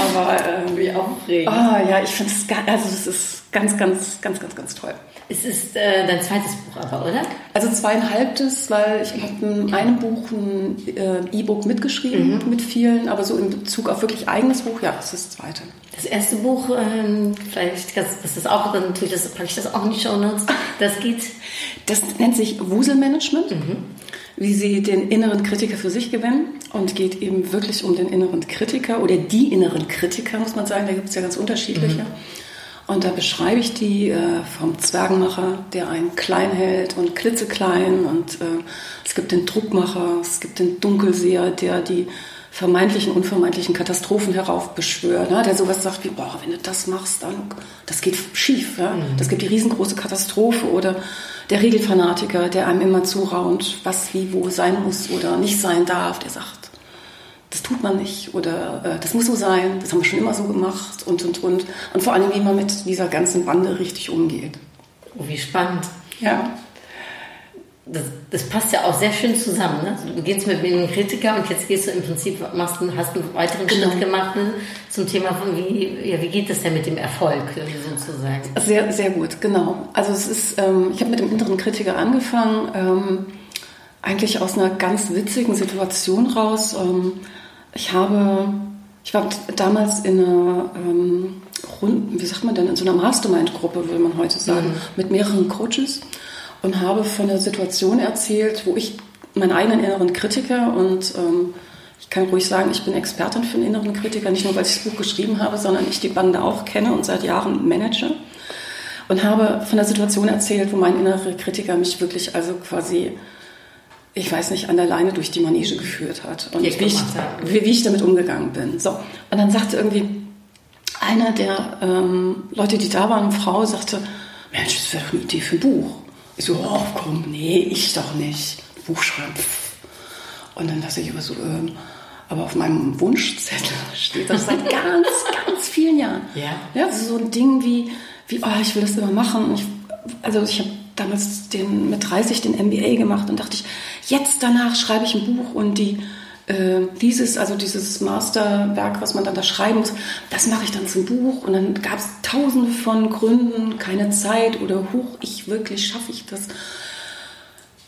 Aber ähm, wie aufregend. Oh, ja, ich finde es also es ist ganz, ganz, ganz, ganz, ganz toll. Es ist äh, dein zweites Buch aber, oder? Also zweieinhalbtes, weil ich habe in einem Buch ein äh, E-Book mitgeschrieben mhm. mit vielen, aber so in Bezug auf wirklich eigenes Buch, ja, das ist das zweite. Das erste Buch, ähm, vielleicht das ist auch, dann tue ich das, packe ich das auch in die Show Notes. Das geht. Das nennt sich Wuselmanagement. Mhm. Wie sie den inneren Kritiker für sich gewinnen und geht eben wirklich um den inneren Kritiker oder die inneren Kritiker, muss man sagen. Da gibt es ja ganz unterschiedliche. Mhm. Und da beschreibe ich die äh, vom Zwergenmacher, der einen klein hält und klitzeklein. Und äh, es gibt den Druckmacher, es gibt den Dunkelseher, der die vermeintlichen, unvermeintlichen Katastrophen heraufbeschwört, ne? der sowas sagt wie, boah, wenn du das machst, dann, das geht schief, ja? Mhm. das gibt die riesengroße Katastrophe oder der Regelfanatiker, der einem immer zuraunt, was wie wo sein muss oder nicht sein darf, der sagt, das tut man nicht oder äh, das muss so sein, das haben wir schon immer so gemacht und und und und vor allem, wie man mit dieser ganzen Bande richtig umgeht. Oh, wie spannend. Ja das, das, passt ja auch sehr schön zusammen. Ne? Du gehst mit einem Kritiker und jetzt gehst du im Prinzip, machst, hast einen weiteren genau. Schritt gemacht ne? zum Thema von wie, ja, wie geht es denn mit dem Erfolg sozusagen? Sehr, sehr gut, genau. Also es ist, ähm, ich habe mit dem inneren Kritiker angefangen, ähm, eigentlich aus einer ganz witzigen Situation raus. Ähm, ich habe, ich war damals in einer ähm, Rund, wie sagt man denn, in so einer Mastermind-Gruppe, würde man heute sagen, mhm. mit mehreren Coaches und habe von der Situation erzählt, wo ich meinen eigenen inneren Kritiker und ähm, ich kann ruhig sagen, ich bin Expertin für den inneren Kritiker, nicht nur weil ich das Buch geschrieben habe, sondern ich die Bande auch kenne und seit Jahren manage. Und habe von der Situation erzählt, wo mein innerer Kritiker mich wirklich also quasi, ich weiß nicht, an der Leine durch die Manege geführt hat und wie ich, wie, wie ich, damit umgegangen bin. So. Und dann sagte irgendwie einer der ähm, Leute, die da waren, eine Frau, sagte, Mensch, das wäre doch eine Idee für ein Buch. Ich so, oh komm, nee, ich doch nicht. Buch schreiben. Und dann lasse ich immer so, ähm, aber auf meinem Wunschzettel steht das seit ganz, ganz vielen Jahren. Ja. ja so ein Ding wie, wie oh, ich will das immer machen. Ich, also ich habe damals den, mit 30 den MBA gemacht und dachte ich, jetzt danach schreibe ich ein Buch und die äh, dieses, also dieses Masterwerk, was man dann da schreiben muss, das mache ich dann zum Buch. Und dann gab es tausende von Gründen, keine Zeit oder hoch, ich wirklich schaffe ich das.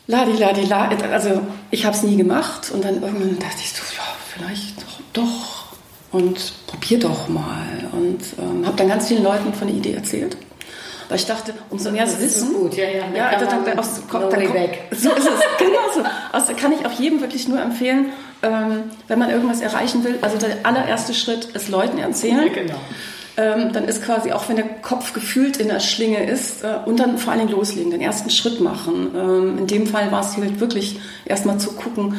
Ladi, ladi, la. Also ich habe es nie gemacht und dann irgendwann dachte ich so, ja, vielleicht doch, doch und probier doch mal. Und ähm, habe dann ganz vielen Leuten von der Idee erzählt. Weil ich dachte, umso mehr das Wissen. Gut, ja, ja. ja da, da, aus, no da, so ist es. Genau so. Also kann ich auch jedem wirklich nur empfehlen, ähm, wenn man irgendwas erreichen will. Also der allererste Schritt ist Leuten erzählen. Ja, genau. Ähm, dann ist quasi, auch wenn der Kopf gefühlt in der Schlinge ist, äh, und dann vor allen Dingen loslegen, den ersten Schritt machen. Ähm, in dem Fall war es halt wirklich erstmal zu gucken,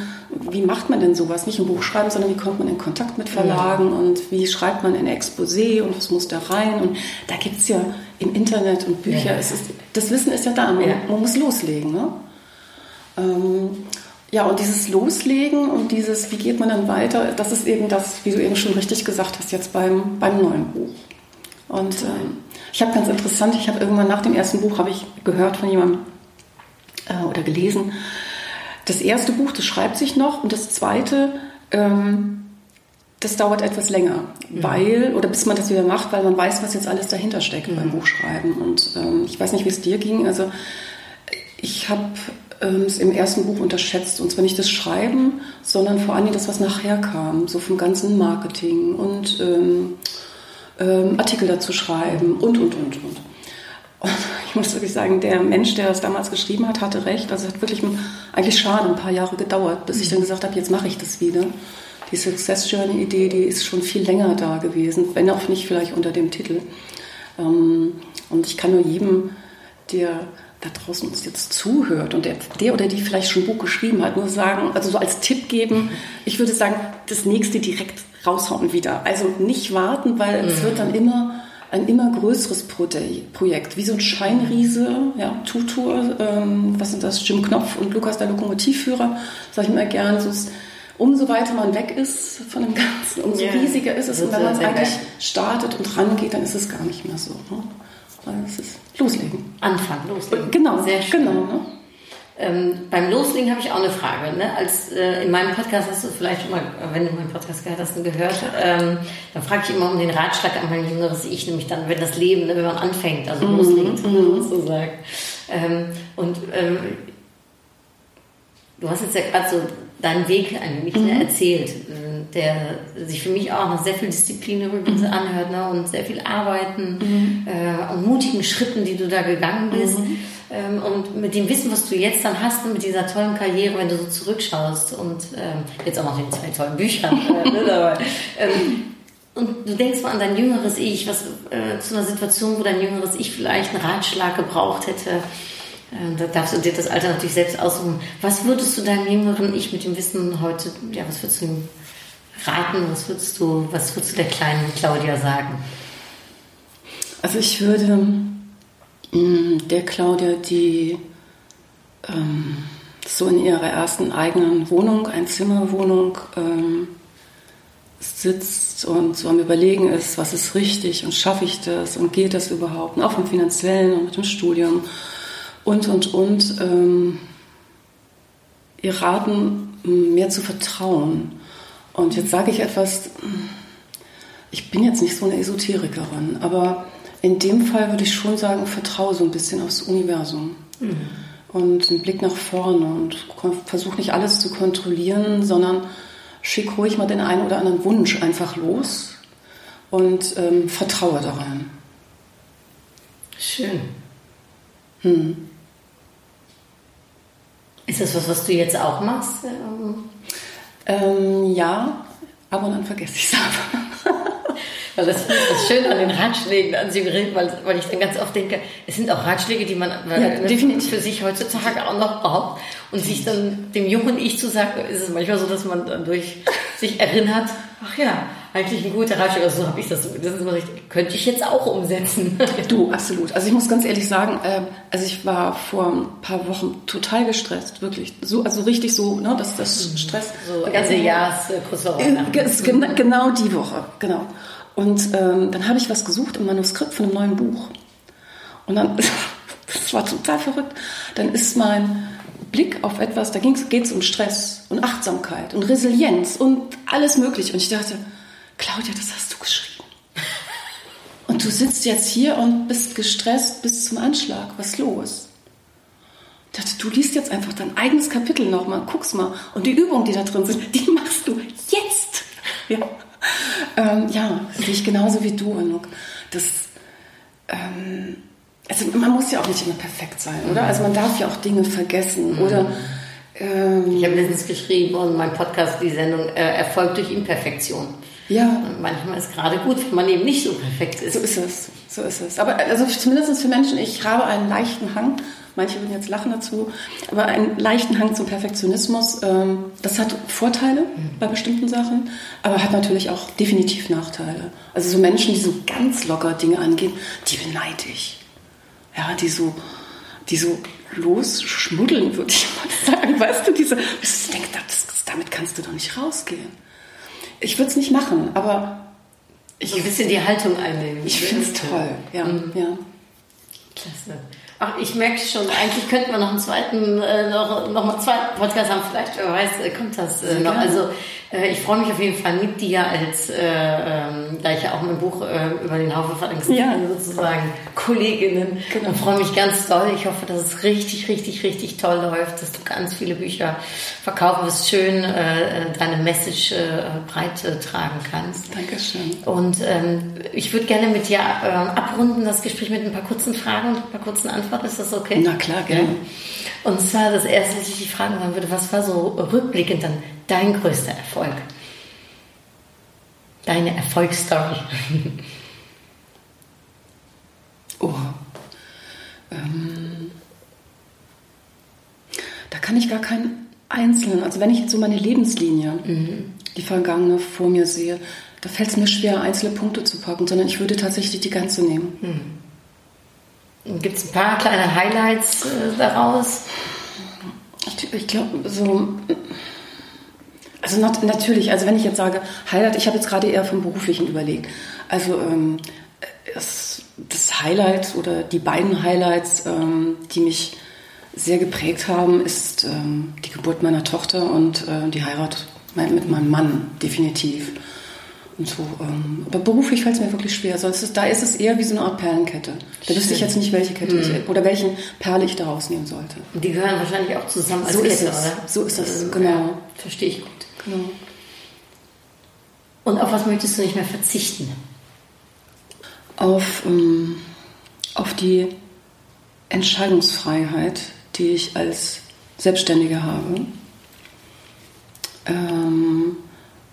wie macht man denn sowas? Nicht ein Buch schreiben, sondern wie kommt man in Kontakt mit Verlagen ja. und wie schreibt man ein Exposé und was muss da rein? Und da gibt es ja im Internet und Bücher, ja. ist, das Wissen ist ja da, man, ja. man muss loslegen. Ne? Ähm, ja, und dieses Loslegen und dieses, wie geht man dann weiter, das ist eben das, wie du eben schon richtig gesagt hast, jetzt beim, beim neuen Buch. Und ähm, ich habe ganz interessant, ich habe irgendwann nach dem ersten Buch, habe ich gehört von jemandem äh, oder gelesen, das erste Buch, das schreibt sich noch und das zweite, ähm, das dauert etwas länger, weil, oder bis man das wieder macht, weil man weiß, was jetzt alles dahinter steckt beim Buchschreiben. Und ähm, ich weiß nicht, wie es dir ging. Also ich habe ähm, es im ersten Buch unterschätzt. Und zwar nicht das Schreiben, sondern vor allem das, was nachher kam. So vom ganzen Marketing und ähm, ähm, Artikel dazu schreiben und, und, und, und. Und ich muss wirklich sagen, der Mensch, der das damals geschrieben hat, hatte recht. Also es hat wirklich eigentlich schade ein paar Jahre gedauert, bis ich dann gesagt habe, jetzt mache ich das wieder. Die Success Journey Idee, die ist schon viel länger da gewesen, wenn auch nicht vielleicht unter dem Titel. Ähm, Und ich kann nur jedem, der da draußen uns jetzt zuhört und der, der oder die vielleicht schon ein Buch geschrieben hat, nur sagen, also so als Tipp geben, ich würde sagen, das nächste direkt raushauen wieder. Also nicht warten, weil es wird dann immer ein immer größeres Projekt, wie so ein Scheinriese, ja, Tutor, ähm, was sind das, Jim Knopf und Lukas der Lokomotivführer, sage ich immer gerne, so ist, umso weiter man weg ist von dem Ganzen, umso Ja. riesiger ist es. Und wenn man es eigentlich startet und rangeht, dann ist es gar nicht mehr so. Ne? Weil es ist loslegen. Anfang, loslegen. Genau, Sehr schön. genau. Ne? Ähm, beim Loslegen habe ich auch eine Frage. Ne? Als, äh, in meinem Podcast hast du vielleicht schon mal, wenn du meinen Podcast gehört hast, gehört, ähm, dann frage ich immer um den Ratschlag an mein jüngeres Ich, nämlich dann, wenn das Leben, ne, wenn man anfängt, also loslegt, sozusagen. Ähm, und ähm, du hast jetzt ja gerade so deinen Weg wenig ne, erzählt, äh, der sich für mich auch nach sehr viel Disziplin übrigens anhört ne, und sehr viel Arbeiten äh, und mutigen Schritten, die du da gegangen bist. Ähm, und mit dem Wissen, was du jetzt dann hast, mit dieser tollen Karriere, wenn du so zurückschaust und ähm, jetzt auch noch den zwei tollen Büchern äh, ne. Ähm, und du denkst mal an dein jüngeres Ich, was äh, zu einer Situation, wo dein jüngeres Ich vielleicht einen Ratschlag gebraucht hätte. Äh, da darfst du dir das Alter natürlich selbst aussuchen. Was würdest du deinem jüngeren Ich mit dem Wissen heute, ja, was würdest du ihm raten? Was würdest du, was würdest du der kleinen Claudia sagen? Also ich würde mh, der Claudia, die ähm, so in ihrer ersten eigenen Wohnung, Einzimmerwohnung, ähm, sitzt und so am Überlegen ist, was ist richtig und schaffe ich das und geht das überhaupt, und auch vom finanziellen und mit dem Studium und, und, und, ähm, ihr raten, mehr zu vertrauen. Und jetzt sage ich etwas, ich bin jetzt nicht so eine Esoterikerin, aber in dem Fall würde ich schon sagen, vertraue so ein bisschen aufs Universum. Und einen Blick nach vorne und versuche nicht alles zu kontrollieren, sondern schick ruhig mal den einen oder anderen Wunsch einfach los und ähm, vertraue daran. Schön. Hm. Ist das was, was du jetzt auch machst? Ähm, ja, ab und an vergesse ich es aber. Weil das ist das Schöne an den Ratschlägen an Sie gerät, weil, weil ich dann ganz oft denke, es sind auch Ratschläge, die man äh, definitiv. für sich heutzutage auch noch braucht. Und sich dann dem jungen Ich zu sagen, ist es manchmal so, dass man dann durch sich erinnert, ach ja, eigentlich ein guter Ratschlag, also so habe ich das, das ist immer richtig, könnte ich jetzt auch umsetzen. Du, absolut. Also ich muss ganz ehrlich sagen, ähm, also ich war vor ein paar Wochen total gestresst, wirklich. So, also richtig so, ne, dass das Stress. So ganze Ende Jahres, äh, kurz vor Äh, Weihnachten. genau die Woche, genau. Und ähm, dann habe ich was gesucht im Manuskript von einem neuen Buch. Und dann, das war total verrückt, dann ist mein Blick auf etwas, da geht es um Stress und Achtsamkeit und Resilienz und alles Mögliche. Und ich dachte, Claudia, das hast du geschrieben. Und du sitzt jetzt hier und bist gestresst bis zum Anschlag. Was ist los? Ich dachte, du liest jetzt einfach dein eigenes Kapitel nochmal, guckst mal. Und die Übungen, die da drin sind, die machst du jetzt. Ja, ähm, ja sehe ich genauso wie du, Anouk. Das, ähm, also man muss ja auch nicht immer perfekt sein, oder? Also man darf ja auch Dinge vergessen, oder? Ähm, Ich habe letztens geschrieben und mein Podcast, die Sendung, äh, erfolgt durch Imperfektion. Ja, Und manchmal ist gerade gut, wenn man eben nicht so perfekt ist. So ist es, so ist es. Aber also zumindest für Menschen, ich habe einen leichten Hang, manche würden jetzt lachen dazu, aber einen leichten Hang zum Perfektionismus. Ähm, das hat Vorteile bei bestimmten Sachen, aber hat natürlich auch definitiv Nachteile. Also so Menschen, die so ganz locker Dinge angehen, die beneide ich. Ja, die so, die so losschmuddeln, würde ich mal sagen. Weißt du, diese, ich denke, das, damit kannst du doch nicht rausgehen. Ich würde es nicht machen, aber so ein bisschen die Haltung einnehmen. ich finde es toll. Ja, Mhm. ja. Klasse. Ach, ich merke schon, eigentlich könnten wir noch einen zweiten, äh, noch, noch mal zweiten Podcast haben. Vielleicht, wer weiß, äh, kommt das äh, noch. Also äh, ich freue mich auf jeden Fall mit dir als, äh, ähm, da ich ja auch mein Buch äh, über den Haufe verlängst, Ja. sozusagen Kolleginnen Genau. und freue mich ganz doll. Ich hoffe, dass es richtig, richtig, richtig toll läuft, dass du ganz viele Bücher verkaufen wirst, schön äh, deine Message äh, breit äh, tragen kannst. Dankeschön. Und ähm, ich würde gerne mit dir ähm, abrunden, das Gespräch mit ein paar kurzen Fragen und ein paar kurzen Antworten. Ist das okay? Na klar, gerne. Und zwar das erste, was ich dich fragen wollen würde, was war so rückblickend dann dein größter Erfolg? Deine Erfolgsstory. Oh. Ähm, da kann ich gar keinen einzelnen, also wenn ich jetzt so meine Lebenslinie, die vergangene vor mir sehe, da fällt es mir schwer, einzelne Punkte zu packen, sondern ich würde tatsächlich die ganze nehmen. Gibt es ein paar kleine Highlights äh, daraus? Ich, ich glaube, so. Also nat natürlich, also wenn ich jetzt sage, Highlight, ich habe jetzt gerade eher vom Beruflichen überlegt. Also ähm, es, das Highlight oder die beiden Highlights, ähm, die mich sehr geprägt haben, ist ähm, die Geburt meiner Tochter und äh, die Heirat mit meinem Mann, definitiv. Und so, ähm, aber beruflich fällt es mir wirklich schwer. Also es ist, da ist es eher wie so eine Art Perlenkette. Da wüsste ich jetzt nicht, welche Kette ich, oder welchen Perle ich da rausnehmen sollte. Die gehören wahrscheinlich auch zusammen als So ist Kette, es. oder? So ist es, Ähm, genau. ja, verstehe ich gut. Genau. Und auf was möchtest du nicht mehr verzichten? auf, ähm, auf die Entscheidungsfreiheit, die ich als Selbstständige habe ähm,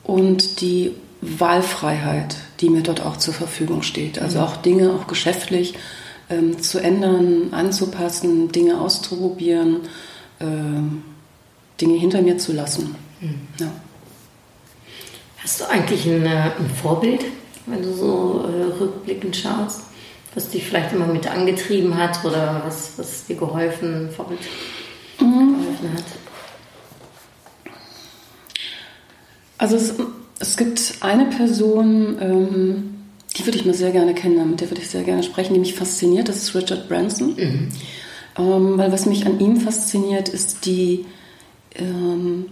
und die Wahlfreiheit, die mir dort auch zur Verfügung steht. Also auch Dinge, auch geschäftlich ähm, zu ändern, anzupassen, Dinge auszuprobieren, ähm, Dinge hinter mir zu lassen. Ja. Hast du eigentlich ein, äh, ein Vorbild, wenn du so äh, rückblickend schaust, was dich vielleicht immer mit angetrieben hat oder was, was dir geholfen, Vorbild geholfen hat? Also es, es gibt eine Person, ähm, die würde ich mal sehr gerne kennenlernen, mit der würde ich sehr gerne sprechen, die mich fasziniert, das ist Richard Branson. Ähm, weil was mich an ihm fasziniert, ist die ähm,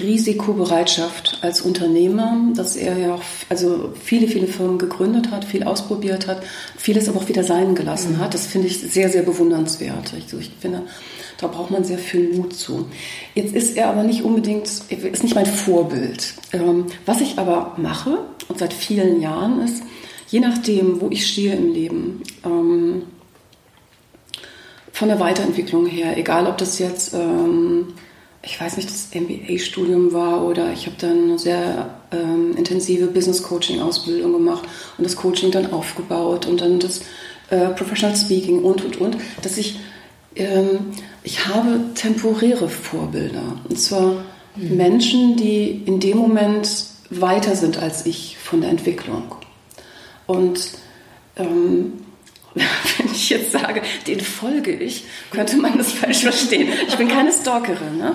Risikobereitschaft als Unternehmer, dass er ja auch also viele, viele Firmen gegründet hat, viel ausprobiert hat, vieles aber auch wieder sein gelassen hat. Das finde ich sehr, sehr bewundernswert. Ich, so, ich finde, da braucht man sehr viel Mut zu. Jetzt ist er aber nicht unbedingt, ist nicht mein Vorbild. Ähm, was ich aber mache, und seit vielen Jahren ist, je nachdem, wo ich stehe im Leben, ähm, von der Weiterentwicklung her, egal ob das jetzt, ähm, ich weiß nicht, das MBA-Studium war oder ich habe dann eine sehr intensive Business-Coaching-Ausbildung gemacht und das Coaching dann aufgebaut und dann das äh, Professional Speaking und, und, und, dass ich, ähm, ich habe temporäre Vorbilder. Und zwar Menschen, die in dem Moment weiter sind als ich von der Entwicklung. Und ähm, wenn ich jetzt sage, den folge ich, könnte man das falsch verstehen. Ich bin keine Stalkerin, ne?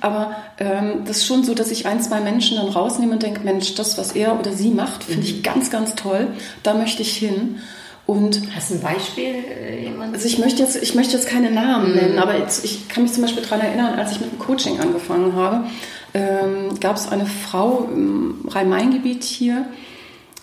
aber ähm, das ist schon so, dass ich ein, zwei Menschen dann rausnehme und denke, Mensch, das, was er oder sie macht, finde ich ganz, ganz toll. Da möchte ich hin. Und Hast du ein Beispiel, äh, jemand? also ich möchte jetzt, ich möchte jetzt keine Namen nennen, aber jetzt, ich kann mich zum Beispiel daran erinnern, als ich mit dem Coaching angefangen habe, ähm, gab es eine Frau im Rhein-Main-Gebiet hier,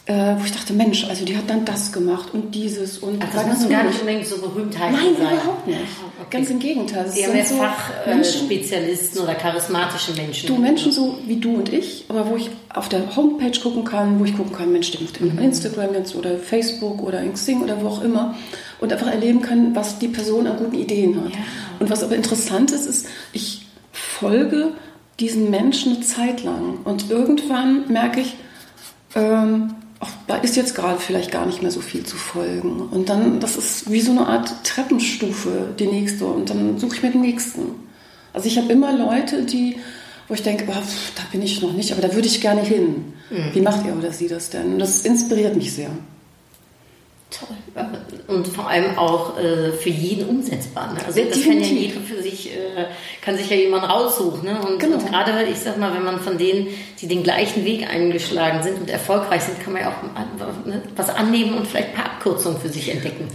äh, wo ich dachte, Mensch, also die hat dann das gemacht und dieses und Ach, das müssen gar nicht unbedingt so Berühmtheiten Nein, sein. überhaupt nicht. Ah, okay. Ganz im Gegenteil. Es Eher sind mehr so Fachspezialisten oder charismatische Menschen. Du Menschen so wie du und ich, aber wo ich auf der Homepage gucken kann, wo ich gucken kann, Mensch, der macht Mhm. Instagram jetzt oder Facebook oder in Xing oder wo auch immer und einfach erleben kann, was die Person an guten Ideen hat. Ja. Und was aber interessant ist, ist, ich folge diesen Menschen eine Zeit lang und irgendwann merke ich, ähm, ach, da ist jetzt gerade vielleicht gar nicht mehr so viel zu folgen. Und dann, das ist wie so eine Art Treppenstufe, die nächste. Und dann suche ich mir den nächsten. Also ich habe immer Leute, die, wo ich denke, oh, da bin ich noch nicht, aber da würde ich gerne hin. Wie macht er oder sie das denn? Und das inspiriert mich sehr. Toll. Und vor allem auch äh, für jeden umsetzbar. Ne? Also das kann ja jeder für sich, äh, kann sich ja jemand raussuchen. Ne? Und, Genau. und gerade, ich sag mal, wenn man von denen, die den gleichen Weg eingeschlagen sind und erfolgreich sind, kann man ja auch an- ne, was annehmen und vielleicht ein paar Abkürzungen für sich entdecken.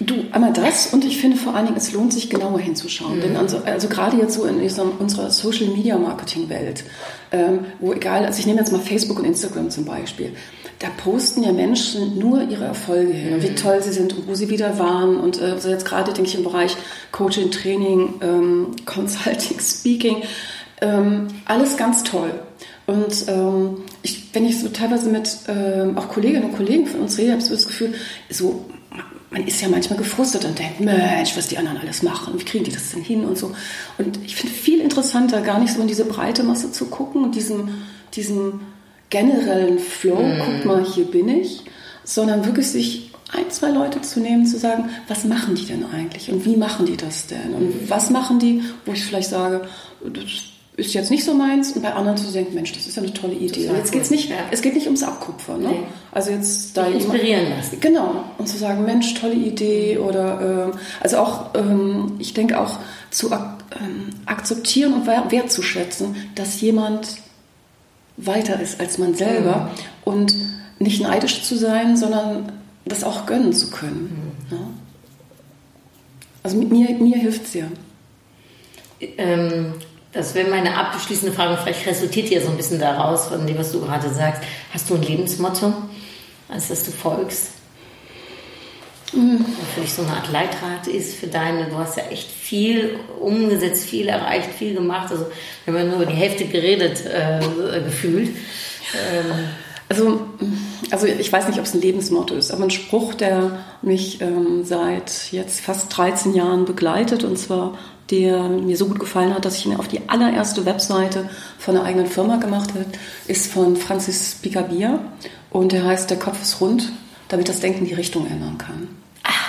Du, einmal das und ich finde vor allen Dingen, es lohnt sich genauer hinzuschauen. Denn also, also gerade jetzt so in diesem, unserer Social Media Marketing Welt, ähm, wo egal, also ich nehme jetzt mal Facebook und Instagram zum Beispiel, da posten ja Menschen nur ihre Erfolge hin und wie toll sie sind und wo sie wieder waren. Und äh, also jetzt gerade denke ich im Bereich Coaching, Training, ähm, Consulting, Speaking, ähm, alles ganz toll. Und ähm, ich, wenn ich so teilweise mit ähm, auch Kolleginnen und Kollegen von uns rede, habe ich so das Gefühl, so man ist ja manchmal gefrustet und denkt, Mensch, was die anderen alles machen, wie kriegen die das denn hin und so. Und ich finde viel interessanter, gar nicht so in diese breite Masse zu gucken und diesen, diesen generellen Flow, Mhm. guck mal, hier bin ich, sondern wirklich sich ein, zwei Leute zu nehmen, zu sagen, was machen die denn eigentlich und wie machen die das denn und was machen die, wo ich vielleicht sage, das ist jetzt nicht so meins und bei anderen zu denken, Mensch, das ist ja eine tolle Idee. Und jetzt geht's cool, nicht, ja. es geht nicht ums Abkupfern. Ne? Nee. Also jetzt da inspirieren lassen. Genau. Und zu sagen, Mensch, tolle Idee oder ähm, also auch, ähm, ich denke auch zu ak ähm, akzeptieren und wer- wertzuschätzen, dass jemand weiter ist als man selber und nicht neidisch zu sein, sondern das auch gönnen zu können. Ne? Also mit mir, mir hilft es ja. Ähm, das wäre meine abschließende Frage. Vielleicht resultiert ja so ein bisschen daraus, von dem, was du gerade sagst. Hast du ein Lebensmotto, als das du folgst? Mhm. Dich so eine Art Leitrat ist für deine. Du hast ja echt viel umgesetzt, viel erreicht, viel gemacht. Also, wir haben ja nur über die Hälfte geredet, äh, gefühlt. Ähm, Also, also ich weiß nicht, ob es ein Lebensmotto ist, aber ein Spruch, der mich ähm, seit jetzt fast 13 Jahren begleitet und zwar der mir so gut gefallen hat, dass ich ihn auf die allererste Webseite von einer eigenen Firma gemacht habe, ist von Francis Picabia und der heißt Der Kopf ist rund, damit das Denken die Richtung ändern kann.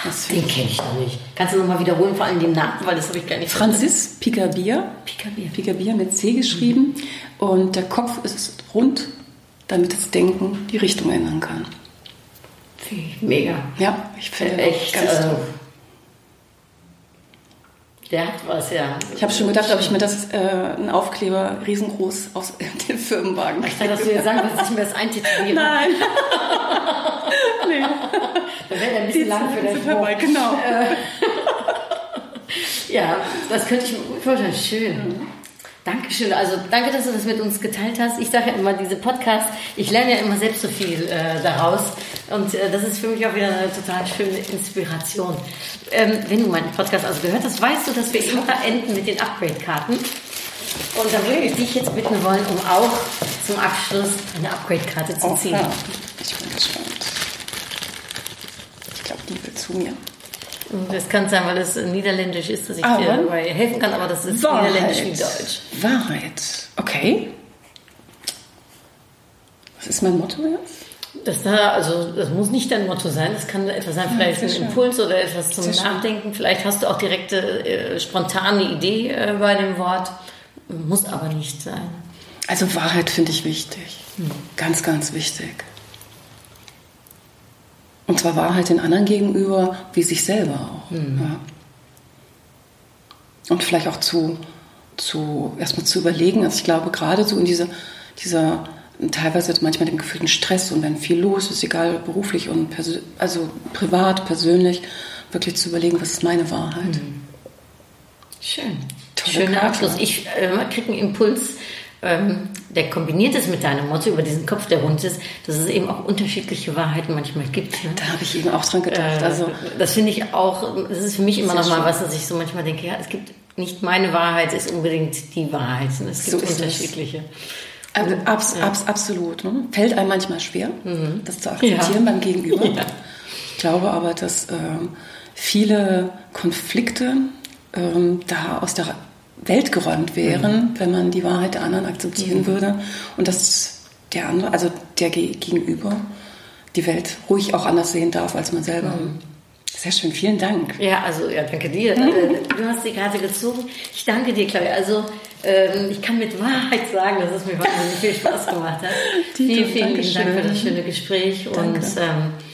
Das den kenne ich noch nicht. Kannst du nochmal wiederholen, vor allem den Namen, weil das habe ich gar nicht Francis Picabia, Picabia. Picabia mit C geschrieben und der Kopf ist rund, damit das Denken die Richtung ändern kann. Mega. Ja, ich finde den Echt. ganz äh, toll. Der hat was, ja. Ich habe schon gedacht, ob ich mir das äh, einen Aufkleber riesengroß aus den Firmenwagen Ich dachte, dass du jetzt sagen willst, dass ich mir das eintätowiere. Nein. nee. Das wäre ein bisschen lang für den vorbei, genau. Ja, das könnte ich mir gut vorstellen. Schön. Dankeschön. Also danke, dass du das mit uns geteilt hast. Ich sage ja immer, diese Podcasts, ich lerne ja immer selbst so viel äh, daraus. Und äh, das ist für mich auch wieder eine total schöne Inspiration. Ähm, wenn du meinen Podcast also gehört hast, weißt du, dass wir immer enden mit den Upgrade-Karten. Und da würde ich dich jetzt bitten wollen, um auch zum Abschluss eine Upgrade-Karte zu ziehen. ja. Ich bin gespannt. Ich glaube, die will zu mir. Das kann sein, weil es niederländisch ist, dass ich Aber- dir dabei helfen kann, aber das ist niederländisch wie Deutsch. Wahrheit. Okay. Was ist mein Motto jetzt? Das, da, also, das muss nicht dein Motto sein, das kann etwas sein, vielleicht sehr ein. Impuls oder etwas zum. Nachdenken. Vielleicht hast du auch direkte, äh, spontane Idee äh, bei dem Wort, muss aber nicht sein. Also Wahrheit finde ich wichtig. Ganz, ganz wichtig. Und zwar Wahrheit den anderen gegenüber, wie sich selber auch. Ja. Und vielleicht auch zu, zu erstmal zu überlegen. Also ich glaube, gerade so in dieser, dieser teilweise manchmal dem gefühlten Stress und wenn viel los ist, egal beruflich und also privat, persönlich, wirklich zu überlegen, was ist meine Wahrheit. Schön. Tolle Schöner. Abschluss. Ich äh, kriege einen Impuls, ähm, der kombiniert ist mit deinem Motto über diesen Kopf, der rund ist, dass es eben auch unterschiedliche Wahrheiten manchmal gibt. Ne? Da habe ich eben auch dran gedacht. Äh, Also das finde ich auch, das ist für mich immer noch mal was, dass ich so manchmal denke, ja, es gibt nicht meine Wahrheit, ist unbedingt die Wahrheit. Es gibt So es. unterschiedliche. Also abs, abs, absolut. Ne? Fällt einem manchmal schwer, das zu akzeptieren Ja. beim Gegenüber. Ja. Ich glaube aber, dass ähm, viele Konflikte ähm, da aus der Welt geräumt wären, wenn man die Wahrheit der anderen akzeptieren würde und dass der andere, also der Ge- Gegenüber, die Welt ruhig auch anders sehen darf als man selber. Sehr schön, vielen Dank. Ja, also ja, danke dir. Äh, Du hast die Karte gezogen. Ich danke dir, Claudia. Also ähm, ich kann mit Wahrheit sagen, dass es mir wahnsinnig viel Spaß gemacht hat. Dito, vielen, vielen. Dank für das schöne Gespräch Danke. und ähm, äh,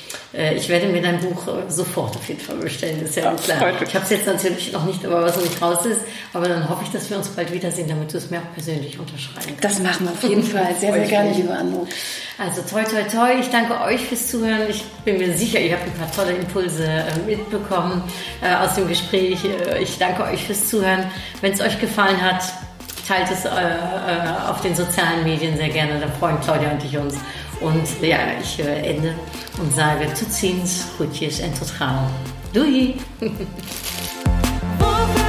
ich werde mir dein Buch äh, sofort auf jeden Fall bestellen, ist ja, Ja, klar. Ich habe es jetzt natürlich noch nicht, aber was noch nicht raus ist. Aber dann hoffe ich, dass wir uns bald wiedersehen, damit du es mir auch persönlich unterschreiben kannst. Das machen wir auf jeden Fall. Sehr, sehr gerne, liebe Anouk. Also toi toi toi, ich danke euch fürs Zuhören. Ich bin mir sicher, ihr habt ein paar tolle Impulse äh, mitbekommen äh, aus dem Gespräch. Äh, ich danke euch fürs Zuhören. Wenn es euch gefallen hat, teilt es äh, äh, auf den sozialen Medien sehr gerne. Da freuen Claudia und ich uns. Und ja, äh, ende und sage zu ziens, groetjes en tot gauw. Doei!